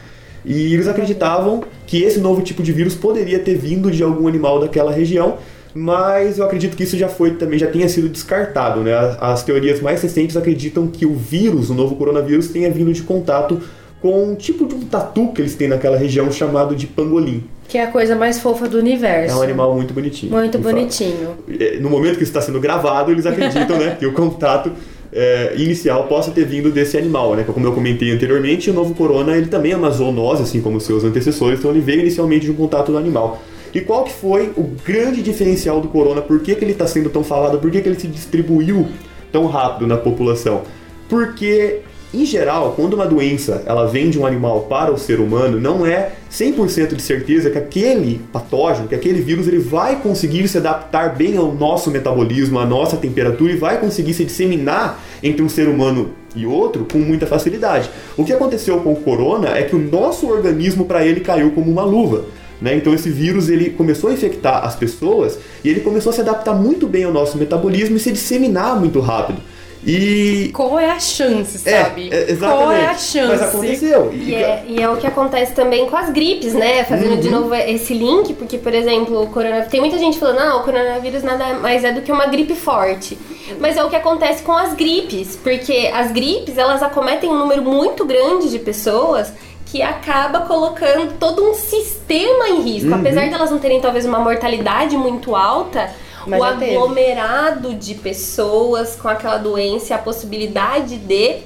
E eles acreditavam que esse novo tipo de vírus poderia ter vindo de algum animal daquela região, mas eu acredito que isso já foi também já tenha sido descartado, né? As teorias mais recentes acreditam que o vírus, o novo coronavírus, tenha vindo de contato com um tipo de um tatu que eles têm naquela região chamado de pangolim. Que é a coisa mais fofa do universo. É um animal muito bonitinho. Muito bonitinho. É, no momento que isso está sendo gravado, eles acreditam né, [laughs] que o contato é, inicial possa ter vindo desse animal, né? Como eu comentei anteriormente, o novo corona ele também é uma zoonose, assim como seus antecessores, então ele veio inicialmente de um contato do animal. E qual que foi o grande diferencial do corona? Por que, que ele está sendo tão falado? Por que, que ele se distribuiu tão rápido na população? Porque em geral, quando uma doença ela vem de um animal para o ser humano, não é 100% de certeza que aquele patógeno, que aquele vírus, ele vai conseguir se adaptar bem ao nosso metabolismo, à nossa temperatura e vai conseguir se disseminar entre um ser humano e outro com muita facilidade. O que aconteceu com o corona é que o nosso organismo para ele caiu como uma luva. Né? Então esse vírus ele começou a infectar as pessoas e ele começou a se adaptar muito bem ao nosso metabolismo e se disseminar muito rápido. E. Qual é a chance, É, sabe? é, exatamente. Qual é a chance? Mas aconteceu. E- E é, e é o que acontece também com as gripes, né? Fazendo de novo esse link, porque, por exemplo, o coronavírus. Tem muita gente falando, ah, o coronavírus nada mais é do que uma gripe forte. Mas é o que acontece com as gripes, porque as gripes elas acometem um número muito grande de pessoas que acaba colocando todo um sistema em risco. Uhum. Apesar de elas não terem talvez uma mortalidade muito alta, Mas o já teve. aglomerado de pessoas com aquela doença, a possibilidade de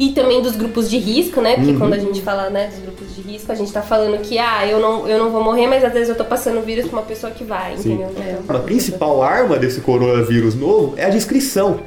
e também dos grupos de risco, né? Porque Uhum. quando a gente fala, né, dos grupos de risco, a gente tá falando que, ah, eu não, eu não vou morrer, mas às vezes eu tô passando o vírus pra uma pessoa que vai, Sim. entendeu? Então, A principal arma desse coronavírus novo é a descrição.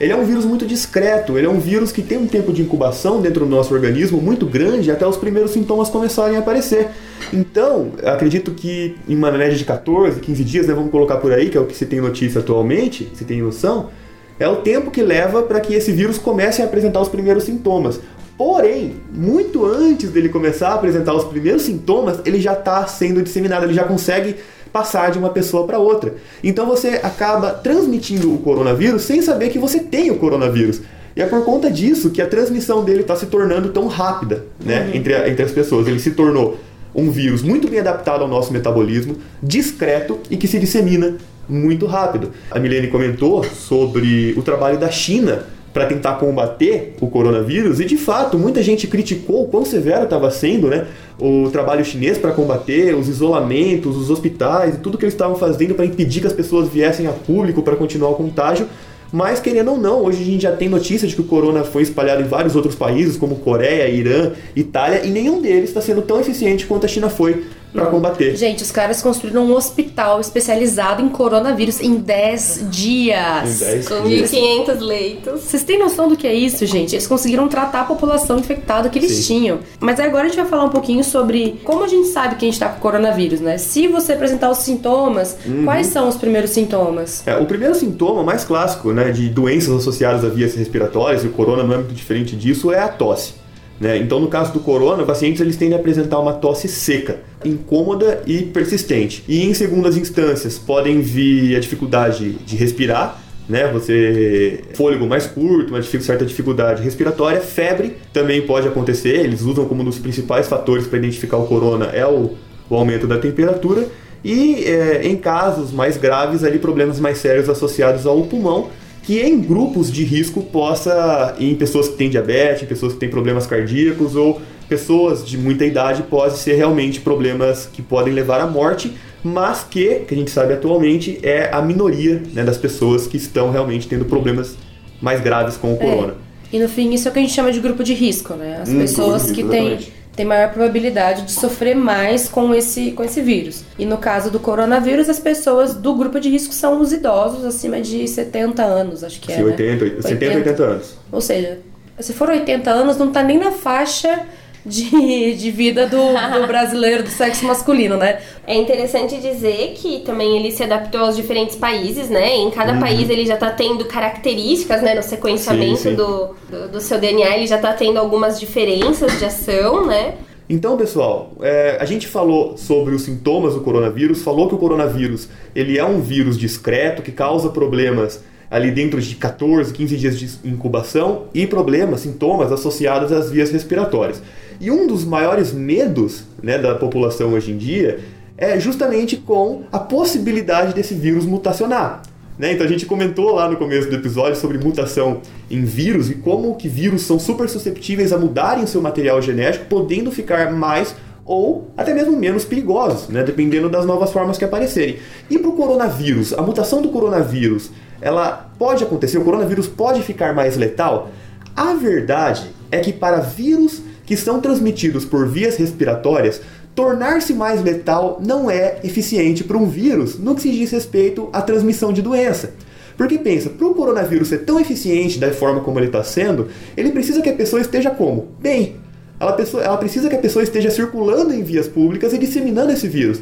Ele é um vírus muito discreto, ele é um vírus que tem um tempo de incubação dentro do nosso organismo muito grande até os primeiros sintomas começarem a aparecer. Então, acredito que em uma média de 14, 15 dias, né, vamos colocar por aí, que é o que se tem notícia atualmente, se tem noção, é o tempo que leva para que esse vírus comece a apresentar os primeiros sintomas. Porém, muito antes dele começar a apresentar os primeiros sintomas, ele já está sendo disseminado, ele já consegue passar de uma pessoa para outra. Então você acaba transmitindo o coronavírus sem saber que você tem o coronavírus. E é por conta disso que a transmissão dele está se tornando tão rápida né, entre, a- entre as pessoas. Ele se tornou um vírus muito bem adaptado ao nosso metabolismo, discreto e que se dissemina muito rápido. A Milene comentou sobre o trabalho da China para tentar combater o coronavírus e de fato muita gente criticou o quão severo estava sendo né, o trabalho chinês para combater os isolamentos, os hospitais e tudo que eles estavam fazendo para impedir que as pessoas viessem a público para continuar o contágio. Mas querendo ou não, hoje a gente já tem notícia de que o corona foi espalhado em vários outros países, como Coreia, Irã, Itália, e nenhum deles está sendo tão eficiente quanto a China foi para combater. Gente, os caras construíram um hospital especializado em coronavírus em 10 dias. Em 10 com dias. 1.500 leitos. Vocês têm noção do que é isso, gente? Eles conseguiram tratar a população infectada que eles Sim. tinham. Mas agora a gente vai falar um pouquinho sobre como a gente sabe que a gente tá com coronavírus, né? Se você apresentar os sintomas, Uhum. quais são os primeiros sintomas? É, o primeiro sintoma mais clássico né, de doenças associadas a vias respiratórias, e o corona não é muito diferente disso, é a tosse. Né? Então, no caso do corona, pacientes eles tendem a apresentar uma tosse seca, incômoda e persistente. E em segundas instâncias, podem vir a dificuldade de respirar, né? Você fôlego mais curto, uma certa dificuldade respiratória, febre também pode acontecer. Eles usam como um dos principais fatores para identificar o corona é o, o aumento da temperatura e é, em casos mais graves ali problemas mais sérios associados ao pulmão que em grupos de risco possa, em pessoas que têm diabetes, em pessoas que têm problemas cardíacos ou pessoas de muita idade, pode ser realmente problemas que podem levar à morte, mas que, que a gente sabe atualmente, é a minoria né, das pessoas que estão realmente tendo problemas mais graves com o corona. E no fim, isso é o que a gente chama de grupo de risco, né? As Hum, pessoas de que risco, têm, têm maior probabilidade de sofrer mais com esse, com esse vírus. E no caso do coronavírus, as pessoas do grupo de risco são os idosos acima de 70 anos, acho que é. Se né? 80, 70, 80 anos. Ou seja, se for 80 anos, não tá nem na faixa de, de vida do, do [laughs] brasileiro do sexo masculino, né? É interessante dizer que também ele se adaptou aos diferentes países, né? Em cada país ele já tá tendo características, né? No sequenciamento Sim, sim. Do, do, do seu DNA, ele já tá tendo algumas diferenças de ação, né? Então, pessoal, é, a gente falou sobre os sintomas do coronavírus, falou que o coronavírus ele é um vírus discreto que causa problemas ali dentro de 14, 15 dias de incubação e problemas, sintomas associados às vias respiratórias. E um dos maiores medos né, da população hoje em dia é justamente com a possibilidade desse vírus mutacionar. né? Então a gente comentou lá no começo do episódio sobre mutação em vírus e como que vírus são super susceptíveis a mudarem seu material genético, podendo ficar mais ou até mesmo menos perigosos, né? dependendo das novas formas que aparecerem. E para o coronavírus, a mutação do coronavírus, ela pode acontecer, o coronavírus pode ficar mais letal? A verdade é que para vírus que são transmitidos por vias respiratórias, tornar-se mais letal não é eficiente para um vírus no que se diz respeito à transmissão de doença. Porque pensa, para o coronavírus ser tão eficiente da forma como ele está sendo, ele precisa que a pessoa esteja como? Bem. Ela, pessoa, ela precisa que a pessoa esteja circulando em vias públicas e disseminando esse vírus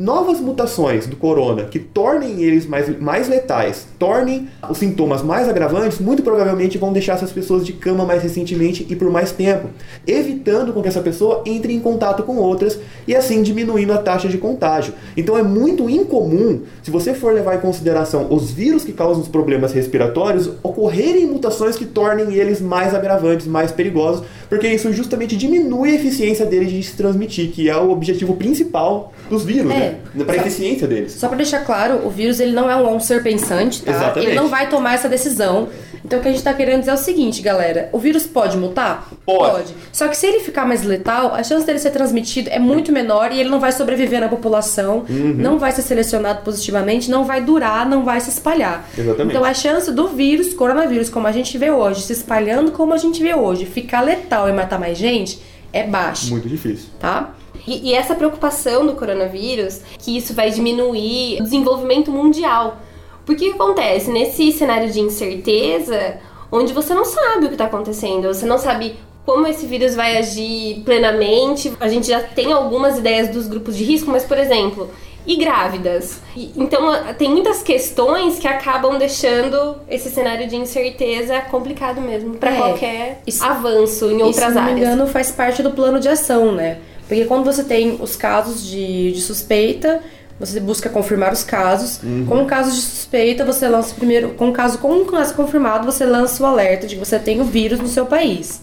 novas mutações do corona que tornem eles mais, mais letais, tornem os sintomas mais agravantes, muito provavelmente vão deixar essas pessoas de cama mais recentemente e por mais tempo, evitando com que essa pessoa entre em contato com outras e assim diminuindo a taxa de contágio. Então é muito incomum, se você for levar em consideração os vírus que causam os problemas respiratórios, ocorrerem mutações que tornem eles mais agravantes, mais perigosos, porque isso justamente diminui a eficiência deles de se transmitir, que é o objetivo principal dos vírus, é. né? Para a eficiência deles. Só para deixar claro, o vírus ele não é um ser pensante, tá? Exatamente. Ele não vai tomar essa decisão. Então o que a gente está querendo dizer é o seguinte, galera: o vírus pode mutar? Pode. pode. Só que se ele ficar mais letal, a chance dele ser transmitido é muito menor e ele não vai sobreviver na população, uhum. não vai ser selecionado positivamente, não vai durar, não vai se espalhar. Exatamente. Então a chance do vírus, coronavírus, como a gente vê hoje, se espalhando como a gente vê hoje, ficar letal e matar mais gente, é baixa. Muito difícil. Tá? E, e essa preocupação do coronavírus, que isso vai diminuir o desenvolvimento mundial. Porque o que acontece? Nesse cenário de incerteza, onde você não sabe o que está acontecendo, você não sabe como esse vírus vai agir plenamente. A gente já tem algumas ideias dos grupos de risco, mas, por exemplo, e grávidas. Então, tem muitas questões que acabam deixando esse cenário de incerteza complicado mesmo para é, qualquer isso, avanço em outras áreas. Se não me engano, faz parte do plano de ação, né? Porque quando você tem os casos de, de suspeita, você busca confirmar os casos. Uhum. Com casos de suspeita, você lança primeiro. Com caso com um caso confirmado, você lança o alerta de que você tem o vírus no seu país.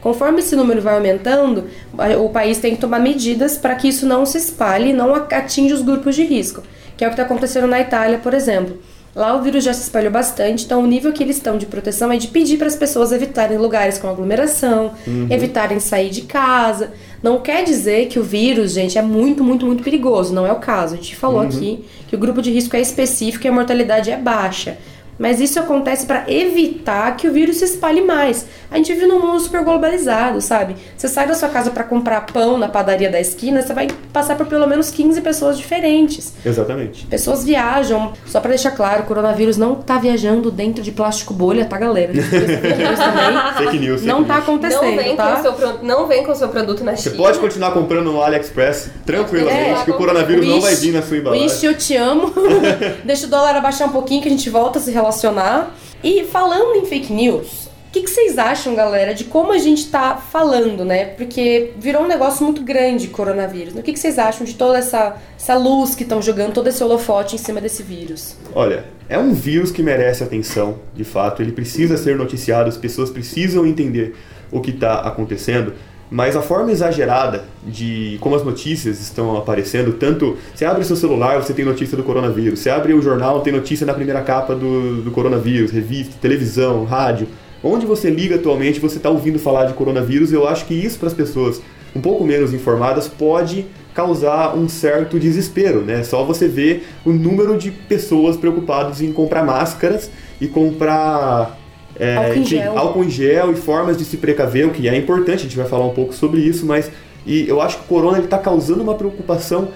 Conforme esse número vai aumentando, o país tem que tomar medidas para que isso não se espalhe e não atinja os grupos de risco, que é o que está acontecendo na Itália, por exemplo. Lá o vírus já se espalhou bastante, então o nível que eles estão de proteção é de pedir para as pessoas evitarem lugares com aglomeração, uhum. evitarem sair de casa. Não quer dizer que o vírus, gente, é muito, muito, muito perigoso. Não é o caso. A gente falou uhum. aqui que o grupo de risco é específico e a mortalidade é baixa. Mas isso acontece para evitar que o vírus se espalhe mais. A gente vive num mundo super globalizado, sabe? Você sai da sua casa para comprar pão na padaria da esquina, você vai passar por pelo menos 15 pessoas diferentes. Exatamente. Pessoas viajam. Só para deixar claro, o coronavírus não tá viajando dentro de plástico bolha, tá, galera? [laughs] fake news. Não tá acontecendo, não vem tá? Com o seu, não vem com o seu produto na China. Você pode continuar comprando no AliExpress tranquilamente, é, que o coronavírus não vai vir na sua embalagem. Wish, eu te amo. [laughs] Deixa o dólar abaixar um pouquinho que a gente volta a se relacionar. E falando em fake news, o que, que, vocês acham, galera, de como a gente tá falando, né? Porque virou um negócio muito grande coronavírus. O que, que vocês acham de toda essa, essa luz que estão jogando, todo esse holofote em cima desse vírus? Olha, é um vírus que merece atenção, de fato. Ele precisa ser noticiado, as pessoas precisam entender o que está acontecendo. Mas a forma exagerada de como as notícias estão aparecendo, tanto você abre seu celular, você tem notícia do coronavírus, você abre o jornal, tem notícia na primeira capa do, do coronavírus, revista, televisão, rádio. Onde você liga atualmente, você está ouvindo falar de coronavírus. Eu acho que isso para as pessoas um pouco menos informadas pode causar um certo desespero, né? Só você ver o número de pessoas preocupadas em comprar máscaras e comprar é, álcool, em gel. álcool em gel e formas de se precaver, o que é importante, a gente vai falar um pouco sobre isso, mas e eu acho que o corona está causando uma preocupação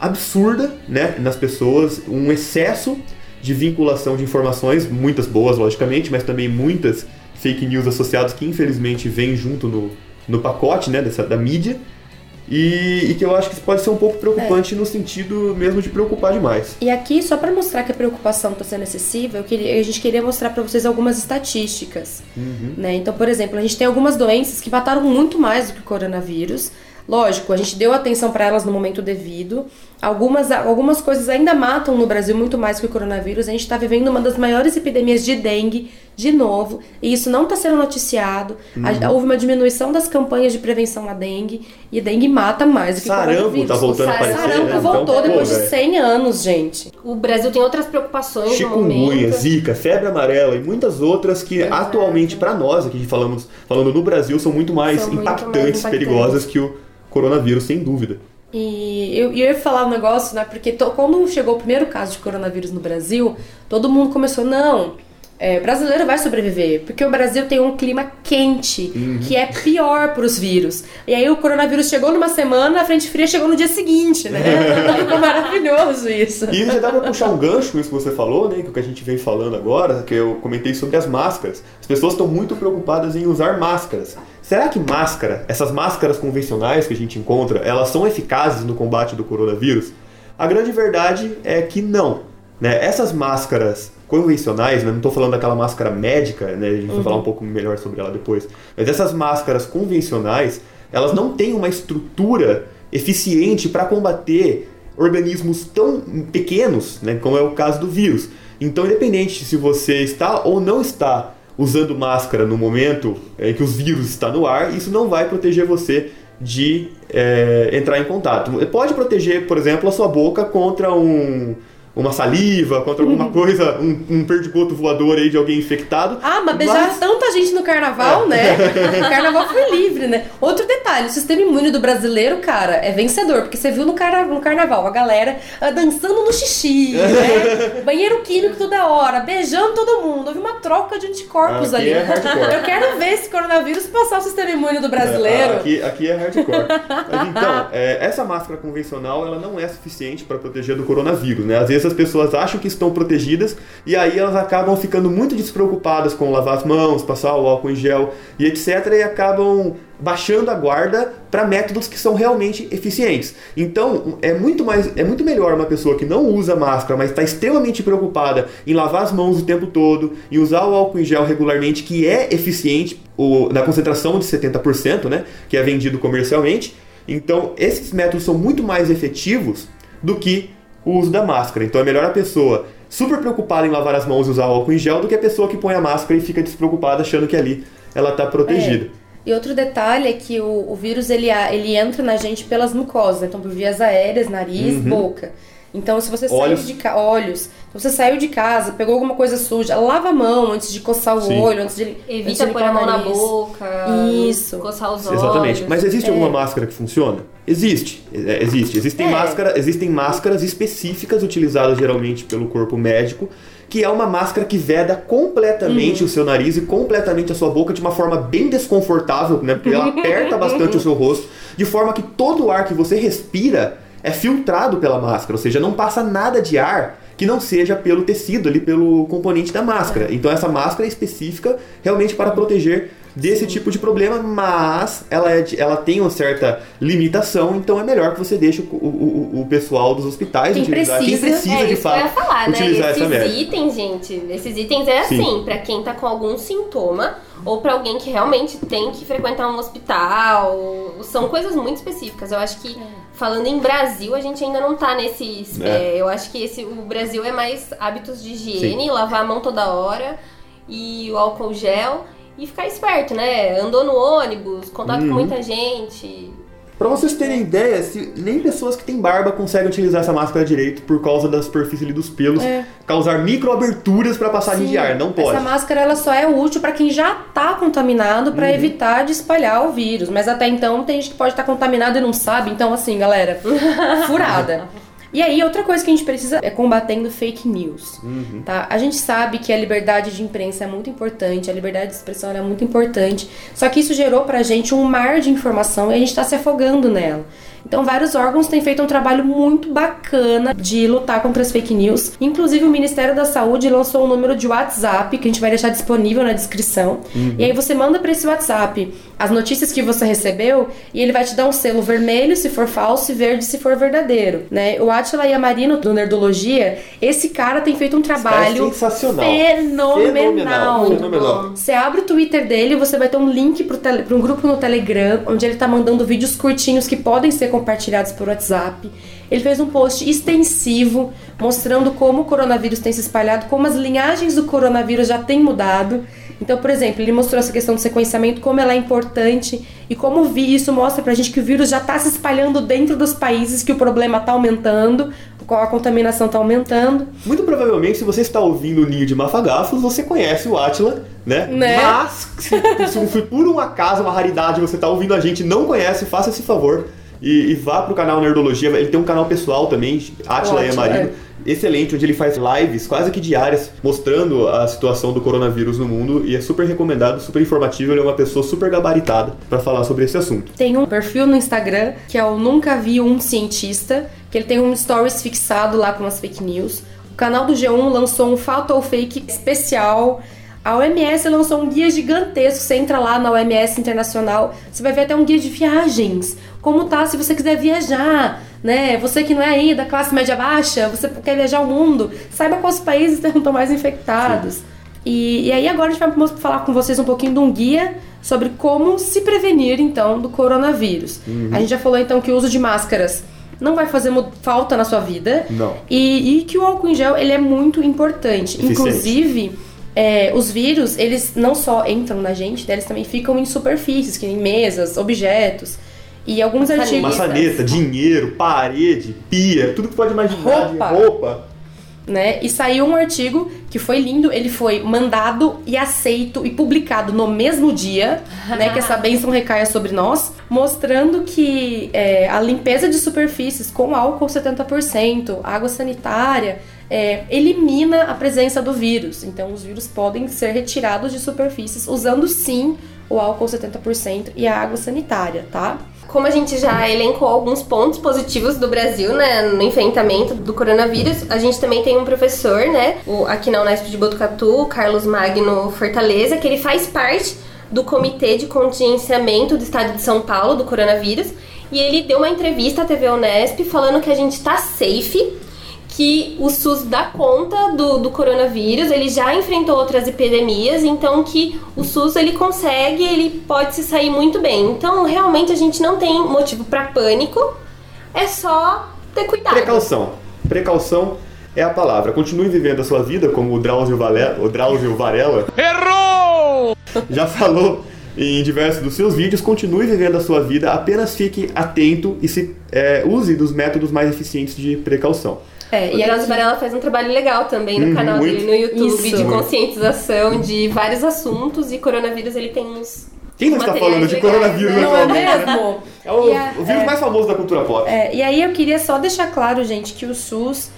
absurda né, nas pessoas, um excesso de vinculação de informações, muitas boas, logicamente, mas também muitas fake news associadas que infelizmente vêm junto no, no pacote né, dessa, da mídia. E, e, que eu acho que isso pode ser um pouco preocupante é. no sentido mesmo de preocupar demais. E aqui, só para mostrar que a preocupação está sendo excessiva, queria, a gente queria mostrar para vocês algumas estatísticas. Uhum. Né? Então, por exemplo, a gente tem algumas doenças que mataram muito mais do que o coronavírus. Lógico, a gente deu atenção para elas no momento devido. Algumas, algumas coisas ainda matam no Brasil muito mais que o coronavírus. A gente está vivendo uma das maiores epidemias de dengue de novo, e isso não está sendo noticiado. Uhum. Houve uma diminuição das campanhas de prevenção à dengue, e a dengue mata mais do que Sarampo o coronavírus. Tá voltando a aparecer, Sarampo né? voltou então, depois pô, de 100 anos, gente. O Brasil tem outras preocupações Chikungunya, Zika, febre amarela e muitas outras que Exato. atualmente para nós aqui falamos falando no Brasil são muito mais, são impactantes, muito mais impactantes, perigosas que o coronavírus, sem dúvida. E eu, eu ia falar um negócio, né? Porque to, quando chegou o primeiro caso de coronavírus no Brasil, todo mundo começou, não, é, brasileiro vai sobreviver, porque o Brasil tem um clima quente, uhum. que é pior para os vírus. E aí o coronavírus chegou numa semana, a frente fria chegou no dia seguinte, né? [laughs] Ficou maravilhoso isso. E já dá pra puxar um gancho isso que você falou, né? Que o que a gente vem falando agora, que eu comentei sobre as máscaras. As pessoas estão muito preocupadas em usar máscaras. Será que máscara, essas máscaras convencionais que a gente encontra, elas são eficazes no combate do coronavírus? A grande verdade é que não. Né? Essas máscaras convencionais, né? não estou falando daquela máscara médica, né? a gente vai uhum. falar um pouco melhor sobre ela depois, mas essas máscaras convencionais, elas não têm uma estrutura eficiente para combater organismos tão pequenos, né? como é o caso do vírus. Então, independente se você está ou não está usando máscara no momento em que os vírus estão no ar, isso não vai proteger você de é, entrar em contato. Pode proteger, por exemplo, a sua boca contra um uma saliva, contra alguma [laughs] coisa, um, um perdigoto voador aí de alguém infectado. Ah, mas beijaram mas... tanta gente no carnaval, é. né? O [laughs] carnaval foi livre, né? Outro detalhe, o sistema imune do brasileiro, cara, é vencedor, porque você viu no, carna... no carnaval a galera uh, dançando no xixi, né? [laughs] Banheiro químico toda hora, beijando todo mundo. Houve uma troca de anticorpos ah, ali. É Eu quero ver esse coronavírus passar o sistema imune do brasileiro. É, aqui, aqui é hardcore. Mas então, é, essa máscara convencional, ela não é suficiente para proteger do coronavírus, né? Às vezes as pessoas acham que estão protegidas e aí elas acabam ficando muito despreocupadas com lavar as mãos, passar o álcool em gel e etc. e acabam baixando a guarda para métodos que são realmente eficientes. Então, é muito mais é muito melhor uma pessoa que não usa máscara, mas está extremamente preocupada em lavar as mãos o tempo todo e usar o álcool em gel regularmente, que é eficiente o, na concentração de 70%, né, que é vendido comercialmente. Então, esses métodos são muito mais efetivos do que o uso da máscara. Então é melhor a pessoa super preocupada em lavar as mãos e usar álcool em gel do que a pessoa que põe a máscara e fica despreocupada achando que ali ela está protegida. É. E outro detalhe é que o, o vírus ele, ele entra na gente pelas mucosas, então por vias aéreas, nariz, uhum. boca. Então, se você olhos. saiu de casa, olhos, se você saiu de casa, pegou alguma coisa suja, lava a mão antes de coçar o Sim. olho, antes de evita pôr a mão na boca, isso, coçar os olhos. Exatamente. Mas existe é. alguma máscara que funciona? Existe, é, existe. Existem, é. máscara, existem máscaras específicas utilizadas geralmente pelo corpo médico que é uma máscara que veda completamente uhum. o seu nariz e completamente a sua boca de uma forma bem desconfortável, né? Porque ela aperta bastante o seu rosto, de forma que todo o ar que você respira é filtrado pela máscara, ou seja, não passa nada de ar que não seja pelo tecido ali, pelo componente da máscara. Então essa máscara é específica realmente para proteger desse Sim. tipo de problema, mas ela, é de, ela tem uma certa limitação, então é melhor que você deixe o, o, o pessoal dos hospitais quem utilizar. Precisa, quem precisa é de fato falar, né? utilizar esses essa merda. itens, gente, esses itens é assim, para quem tá com algum sintoma ou para alguém que realmente tem que frequentar um hospital, são coisas muito específicas. Eu acho que é. falando em Brasil, a gente ainda não tá nesse, é. É, eu acho que esse o Brasil é mais hábitos de higiene, Sim. lavar a mão toda hora e o álcool gel e ficar esperto, né? Andou no ônibus, contato uhum. com muita gente. Pra vocês terem ideia, se nem pessoas que têm barba conseguem utilizar essa máscara direito por causa da superfície dos pelos, é. causar microaberturas para passagem Sim, de ar, não pode. Essa máscara ela só é útil para quem já tá contaminado para uhum. evitar de espalhar o vírus, mas até então tem gente que pode estar tá contaminado e não sabe, então assim, galera, [laughs] furada. E aí, outra coisa que a gente precisa é combatendo fake news. Uhum. Tá? A gente sabe que a liberdade de imprensa é muito importante, a liberdade de expressão é muito importante. Só que isso gerou pra gente um mar de informação e a gente está se afogando nela. Então, vários órgãos têm feito um trabalho muito bacana de lutar contra as fake news. Inclusive, o Ministério da Saúde lançou um número de WhatsApp que a gente vai deixar disponível na descrição. Uhum. E aí você manda para esse WhatsApp as notícias que você recebeu e ele vai te dar um selo vermelho se for falso e verde se for verdadeiro, né? O Atila Yamarino do Nerdologia, esse cara tem feito um trabalho sensacional. Fenomenal. Fenomenal. Fenomenal. Você abre o Twitter dele, você vai ter um link para um grupo no Telegram, onde ele tá mandando vídeos curtinhos que podem ser compartilhados por WhatsApp. Ele fez um post extensivo mostrando como o coronavírus tem se espalhado, como as linhagens do coronavírus já têm mudado. Então, por exemplo, ele mostrou essa questão do sequenciamento, como ela é importante e como isso mostra pra gente que o vírus já está se espalhando dentro dos países, que o problema está aumentando, a contaminação está aumentando. Muito provavelmente, se você está ouvindo o Ninho de Mafagafos, você conhece o Atila, né? né? Mas, se, se por um acaso, uma raridade, você está ouvindo a gente não conhece, faça esse favor e, e vá pro canal Nerdologia. Ele tem um canal pessoal também, Atila e Amarino. É. excelente, onde ele faz lives quase que diárias mostrando a situação do coronavírus no mundo e é super recomendado, super informativo. Ele é uma pessoa super gabaritada para falar sobre esse assunto. Tem um perfil no Instagram que é o Nunca Vi Um Cientista, que ele tem um stories fixado lá com as fake news. O canal do G1 lançou um fato ou fake especial. A OMS lançou um guia gigantesco. Você entra lá na OMS Internacional, você vai ver até um guia de viagens. Como tá se você quiser viajar, né? Você que não é aí da classe média baixa, você quer viajar o mundo, saiba quais países [laughs] estão mais infectados. E, e, aí agora a gente vai falar com vocês um pouquinho de um guia sobre como se prevenir então do coronavírus. Uhum. A gente já falou então que o uso de máscaras não vai fazer falta na sua vida. Não. E, e que o álcool em gel ele é muito importante. Eficiente. Inclusive, é, os vírus, eles não só entram na gente, né, eles também ficam em superfícies, que em mesas, objetos. E alguns artigos. Maçaneta, dinheiro, parede, pia, tudo que pode imaginar roupa. de roupa. Né? E saiu um artigo que foi lindo, ele foi mandado e aceito e publicado no mesmo dia, né? Que essa [laughs] bênção recaia sobre nós, mostrando que é, a limpeza de superfícies com álcool 70%, água sanitária, é, elimina a presença do vírus. Então, os vírus podem ser retirados de superfícies usando sim o álcool 70% e a água sanitária, tá? Como a gente já elencou alguns pontos positivos do Brasil, né, no enfrentamento do coronavírus, a gente também tem um professor, né, aqui na Unesp de Botucatu, Carlos Magno Fortaleza, que ele faz parte do Comitê de Contingenciamento do Estado de São Paulo do coronavírus, e ele deu uma entrevista à TV Unesp falando que a gente tá safe que o SUS dá conta do, do coronavírus, ele já enfrentou outras epidemias, então que o SUS ele consegue, ele pode se sair muito bem. Então, realmente a gente não tem motivo para pânico, é só ter cuidado. Precaução. Precaução é a palavra. Continue vivendo a sua vida como o Drauzio, Valela, o Drauzio Varela. Errou! Já falou em diversos dos seus vídeos. Continue vivendo a sua vida, apenas fique atento e se é, use dos métodos mais eficientes de precaução. É, o Drauzio Varela faz um trabalho legal também no uhum, canal muito. dele no YouTube Isso. de conscientização de vários assuntos e coronavírus ele tem uns quem não está falando de coronavírus né? Não é mesmo? É o, a, o vírus é, mais famoso da cultura pop. É, e aí eu queria só deixar claro, gente, que o SUS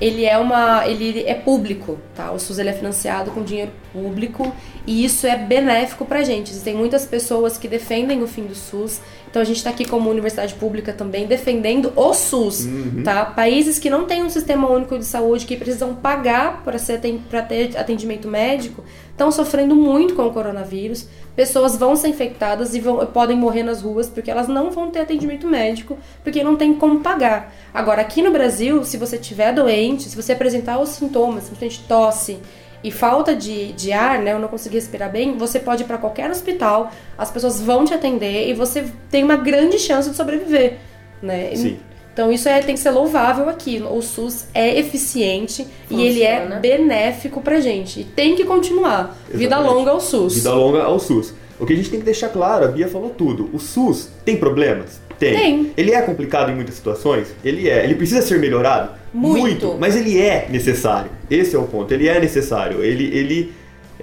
ele é uma ele é público, tá? O SUS ele é financiado com dinheiro público e isso é benéfico pra gente. Existem muitas pessoas que defendem o fim do SUS então a gente está aqui como universidade pública também defendendo o SUS, uhum. tá? Países que não têm um sistema único de saúde, que precisam pagar para ter atendimento médico, estão sofrendo muito com o coronavírus. Pessoas vão ser infectadas e vão, podem morrer nas ruas porque elas não vão ter atendimento médico, porque não tem como pagar. Agora, aqui no Brasil, se você estiver doente, se você apresentar os sintomas, simplesmente tosse, e falta de, de ar, né, eu não consegui respirar bem, você pode ir para qualquer hospital, as pessoas vão te atender e você tem uma grande chance de sobreviver, né? Sim. Então isso é, tem que ser louvável aqui. O SUS é eficiente Funciona. e ele é benéfico pra gente. E tem que continuar. Exatamente. Vida longa ao SUS. Vida longa ao SUS. O que a gente tem que deixar claro, a Bia falou tudo. O SUS tem problemas? Tem. tem. Ele é complicado em muitas situações? Ele é. Ele precisa ser melhorado? Muito. Muito. Mas ele é necessário. Esse é o ponto. Ele é necessário. Ele. ele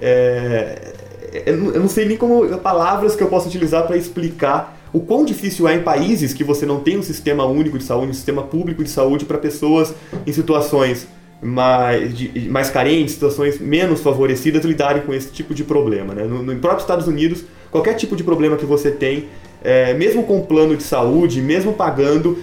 é... Eu não sei nem como palavras que eu posso utilizar para explicar o quão difícil é em países que você não tem um sistema único de saúde, um sistema público de saúde para pessoas em situações mais, de, mais carentes, situações menos favorecidas lidarem com esse tipo de problema. Né? No, no próprio Estados Unidos, qualquer tipo de problema que você tem, é, mesmo com plano de saúde, mesmo pagando,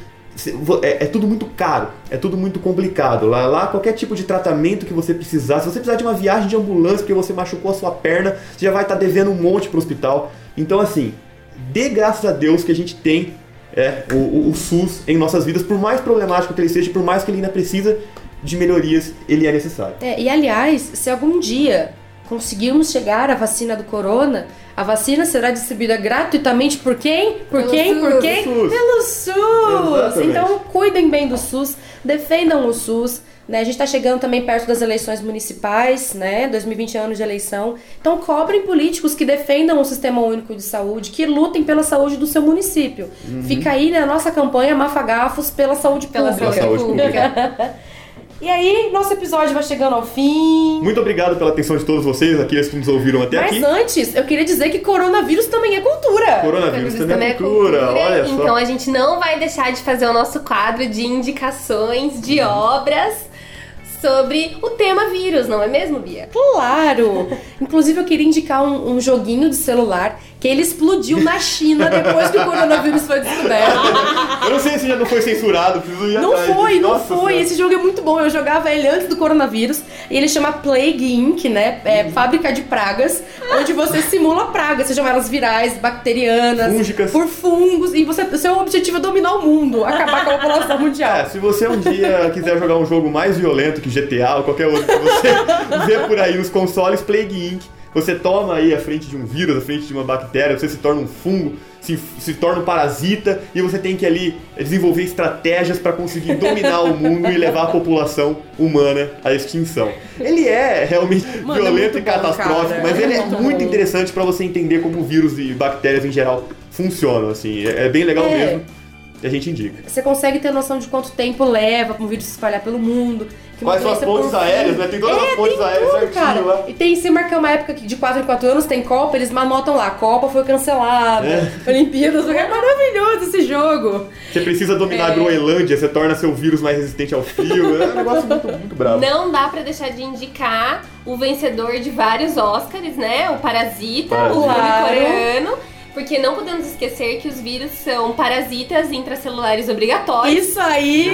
é, é, tudo muito caro, é tudo muito complicado. Lá, lá, qualquer tipo de tratamento que você precisar, se você precisar de uma viagem de ambulância porque você machucou a sua perna, você já vai estar tá devendo um monte para o hospital. Então, assim, dê graças a Deus que a gente tem é, o, o, SUS em nossas vidas, por mais problemático que ele seja, por mais que ele ainda precisa de melhorias, ele é necessário. É, e aliás, se algum dia conseguirmos chegar à vacina do corona, a vacina será distribuída gratuitamente por quem? Por Pelo quem? SUS. Por quem? Pelo SUS! Exatamente. Então cuidem bem do SUS, defendam o SUS. Né? A gente está chegando também perto das eleições municipais, né? 2020 anos de eleição. Então cobrem políticos que defendam o sistema único de saúde, que lutem pela saúde do seu município. Uhum. Fica aí na nossa campanha Mafagafos pela saúde pela pública. Pela saúde pública. [laughs] E aí, nosso episódio vai chegando ao fim. Muito obrigado pela atenção de todos vocês, aqueles que nos ouviram até Mas aqui. Mas antes, eu queria dizer que coronavírus também é cultura. Coronavírus também, também, é, cultura, é cultura, olha só. Então a gente não vai deixar de fazer o nosso quadro de indicações de obras sobre o tema vírus, não é mesmo, Bia? Claro! Inclusive, eu queria indicar um, um joguinho de celular que ele explodiu na China depois que o coronavírus foi descoberto. Eu não sei se já não foi censurado, preciso ir Não atrás foi, não Nossa foi. Senhora. Esse jogo é muito bom. Eu jogava ele antes do coronavírus. E ele chama Plague Inc., né? É fábrica de pragas, onde você simula pragas, sejam elas virais, bacterianas, Fúngicas. por fungos. E você, o seu objetivo é dominar o mundo, acabar com a população mundial. É, se você um dia quiser jogar um jogo mais violento que GTA ou qualquer outro que você [laughs] vê por aí nos consoles, Plague Inc. Você toma aí a frente de um vírus, a frente de uma bactéria, você se torna um fungo, se, se torna um parasita e você tem que ali desenvolver estratégias para conseguir dominar o mundo e levar a população humana à extinção. Ele é realmente Mano, é violento muito e catastrófico, cara. mas É ele é muito muito interessante para você entender como vírus e bactérias em geral funcionam. Assim, é, é bem legal É. mesmo. E a gente indica. Você consegue ter noção de quanto tempo leva para um vírus se espalhar pelo mundo. Quais são as pontes aéreas, né? Tem todas É, as pontes aéreas tudo, certinho cara. lá. E tem, se marcar uma época que de 4 em 4 anos tem Copa, eles anotam lá, Copa foi cancelada, É. Olimpíadas, é maravilhoso esse jogo. Você precisa dominar a É. Groenlândia, você torna seu vírus mais resistente ao frio. É um negócio muito, muito bravo. Não dá pra deixar de indicar o vencedor de vários Oscars, né? O Parasita, o filme Claro. coreano. Porque não podemos esquecer que os vírus são parasitas intracelulares obrigatórios. Isso aí!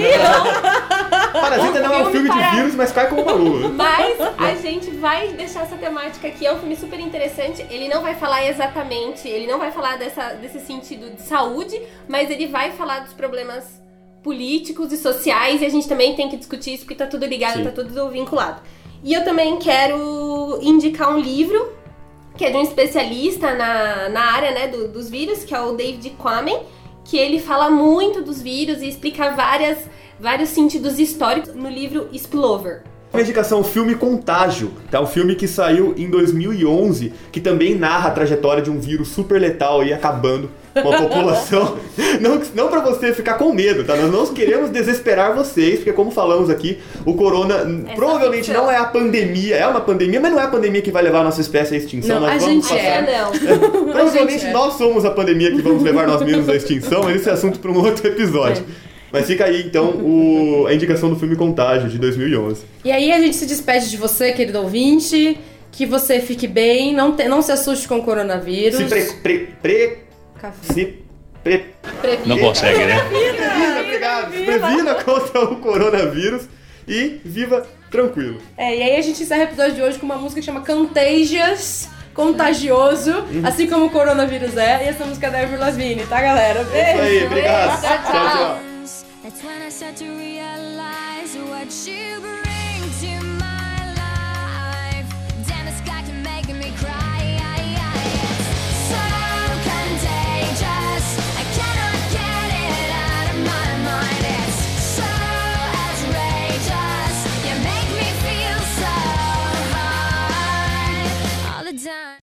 Parasita não é um filme para- de vírus, mas cai como uma luva. [laughs] Mas a gente vai deixar essa temática aqui, é um filme super interessante. Ele não vai falar exatamente, ele não vai falar dessa, desse sentido de saúde, mas ele vai falar dos problemas políticos e sociais, e a gente também tem que discutir isso porque tá tudo ligado, Sim. tá tudo vinculado. E eu também quero indicar um livro que é de um especialista na, na área né, do- dos vírus, que é o David Quammen, que ele fala muito dos vírus e explica várias, vários sentidos históricos no livro Spillover. Uma indicação, o filme Contágio, tá? Um filme que saiu em 2011, que também narra a trajetória de um vírus super letal aí acabando com a população. [laughs] não, não para você ficar com medo, tá? Nós não queremos desesperar vocês, porque como falamos aqui, o corona Essa provavelmente não é a pandemia, é uma pandemia, mas não é a pandemia que vai levar a nossa espécie à extinção. Não, Nós a vamos gente passar- é. Não. [laughs] Provavelmente é. nós somos a pandemia que vamos levar nós mesmos à extinção, mas esse é assunto para um outro episódio. Mas fica aí então o- a indicação do filme Contágio de 2011. E aí a gente se despede de você, querido ouvinte. Que você fique bem, não, te- não se assuste com o coronavírus. Se pre, pre, pre, Se pre, Não consegue, né? previna, obrigado, se previna contra o coronavírus e viva tranquilo. É, e aí a gente encerra o episódio de hoje com uma música que chama Contagious, contagioso, Uhum. assim como o coronavírus é. E essa música é da Avril Lavigne, tá, galera? Beijo! É Isso aí, obrigado. Tchau, tchau. tchau.